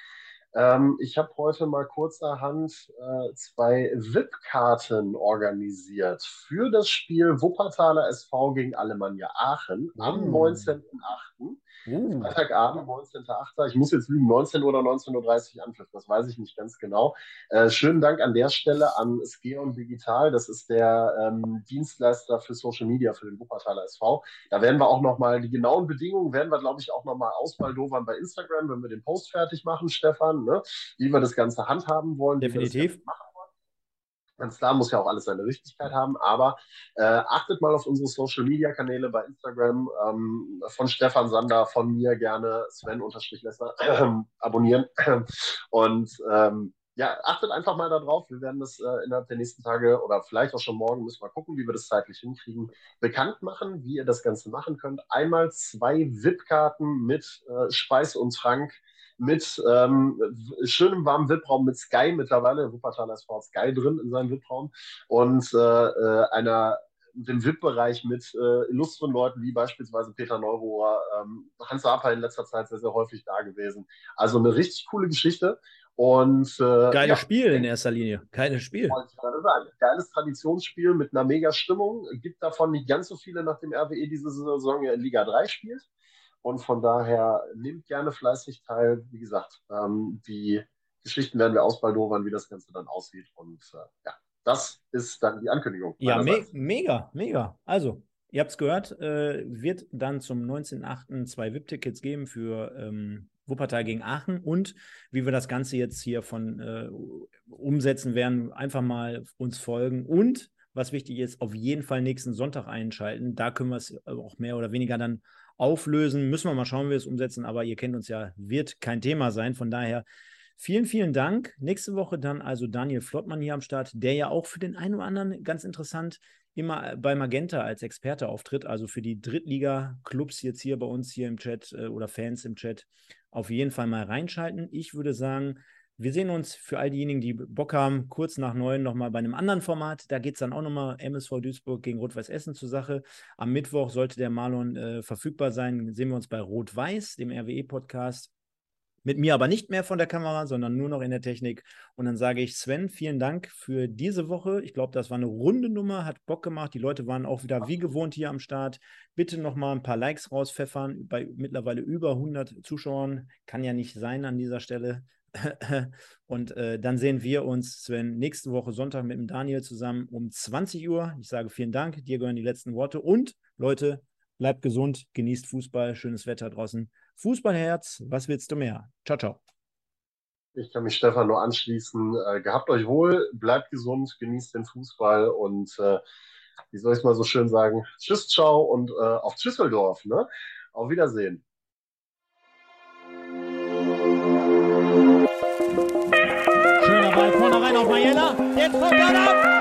Ähm, ich habe heute mal kurzerhand äh, zwei VIP-Karten organisiert für das Spiel Wuppertaler SV gegen Alemannia Aachen am 19.08. Uh. Freitagabend, 19.08. Ich muss jetzt lügen, 19 oder 19.30 Uhr Anpfiff, das weiß ich nicht ganz genau. Äh, schönen Dank an der Stelle an Skeon Digital, das ist der ähm, Dienstleister für Social Media für den Wuppertaler SV. Da werden wir auch nochmal, die genauen Bedingungen werden wir, glaube ich, auch nochmal ausbaldovern bei Instagram, wenn wir den Post fertig machen, Stefan, ne? wie wir das Ganze handhaben wollen. Definitiv. Ganz klar, muss ja auch alles seine Richtigkeit haben, aber äh, achtet mal auf unsere Social Media Kanäle bei Instagram ähm, von Stefan Sander, von mir gerne Sven-Lesser äh, abonnieren und ähm, ja, achtet einfach mal darauf. Wir werden das äh, innerhalb der nächsten Tage oder vielleicht auch schon morgen, müssen wir gucken, wie wir das zeitlich hinkriegen, bekannt machen, wie ihr das Ganze machen könnt. Einmal zwei VIP-Karten mit äh, Speis und Trank mit ähm, schönem warmen VIP-Raum mit Sky mittlerweile, Wuppertaler SV Sky drin in seinem VIP-Raum und äh, äh, einer dem VIP-Bereich mit äh, illustren Leuten wie beispielsweise Peter Neurohr, ähm, Hans Sapa in letzter Zeit sehr, sehr häufig da gewesen. Also eine richtig coole Geschichte. Und, äh, Geiles ja, Spiel in erster Linie. Geiles Spiel. Geiles Traditionsspiel mit einer mega Stimmung. Gibt davon nicht ganz so viele, nachdem RWE diese Saison ja in Liga 3 spielt. Und von daher nehmt gerne fleißig teil. Wie gesagt, ähm, die Geschichten werden wir ausbaldowern, wie das Ganze dann aussieht. Und äh, ja, das ist dann die Ankündigung. Ja, me mega, mega. Also, ihr habt es gehört, äh, wird dann zum 19.08. zwei VIP-Tickets geben für ähm, Wuppertal gegen Aachen und wie wir das Ganze jetzt hier von äh, umsetzen werden, einfach mal uns folgen und was wichtig ist, auf jeden Fall nächsten Sonntag einschalten. Da können wir es auch mehr oder weniger dann auflösen. Müssen wir mal schauen, wie wir es umsetzen, aber ihr kennt uns ja, wird kein Thema sein. Von daher vielen, vielen Dank. Nächste Woche dann also Daniel Flottmann hier am Start, der ja auch für den einen oder anderen ganz interessant immer bei Magenta als Experte auftritt, also für die Drittliga-Clubs jetzt hier bei uns hier im Chat äh, oder Fans im Chat auf jeden Fall mal reinschalten. Ich würde sagen, wir sehen uns für all diejenigen, die Bock haben, kurz nach neun nochmal bei einem anderen Format. Da geht es dann auch nochmal MSV Duisburg gegen Rot-Weiß Essen zur Sache. Am Mittwoch sollte der Marlon äh, verfügbar sein. Sehen wir uns bei Rot-Weiß, dem RWE-Podcast. Mit mir aber nicht mehr von der Kamera, sondern nur noch in der Technik. Und dann sage ich, Sven, vielen Dank für diese Woche. Ich glaube, das war eine runde Nummer, hat Bock gemacht. Die Leute waren auch wieder wie gewohnt hier am Start. Bitte nochmal ein paar Likes rauspfeffern. Bei mittlerweile über 100 Zuschauern. Kann ja nicht sein an dieser Stelle. Und äh, dann sehen wir uns, Sven, nächste Woche Sonntag mit dem Daniel zusammen um 20 Uhr. Ich sage vielen Dank, dir gehören die letzten Worte. Und Leute, bleibt gesund, genießt Fußball, schönes Wetter draußen. Fußballherz, was willst du mehr? Ciao, ciao. Ich kann mich Stefan nur anschließen. Äh, gehabt euch wohl, bleibt gesund, genießt den Fußball und äh, wie soll ich es mal so schön sagen? Tschüss, ciao und äh, auf Düsseldorf. Ne? Auf Wiedersehen. Schöner Ball vorne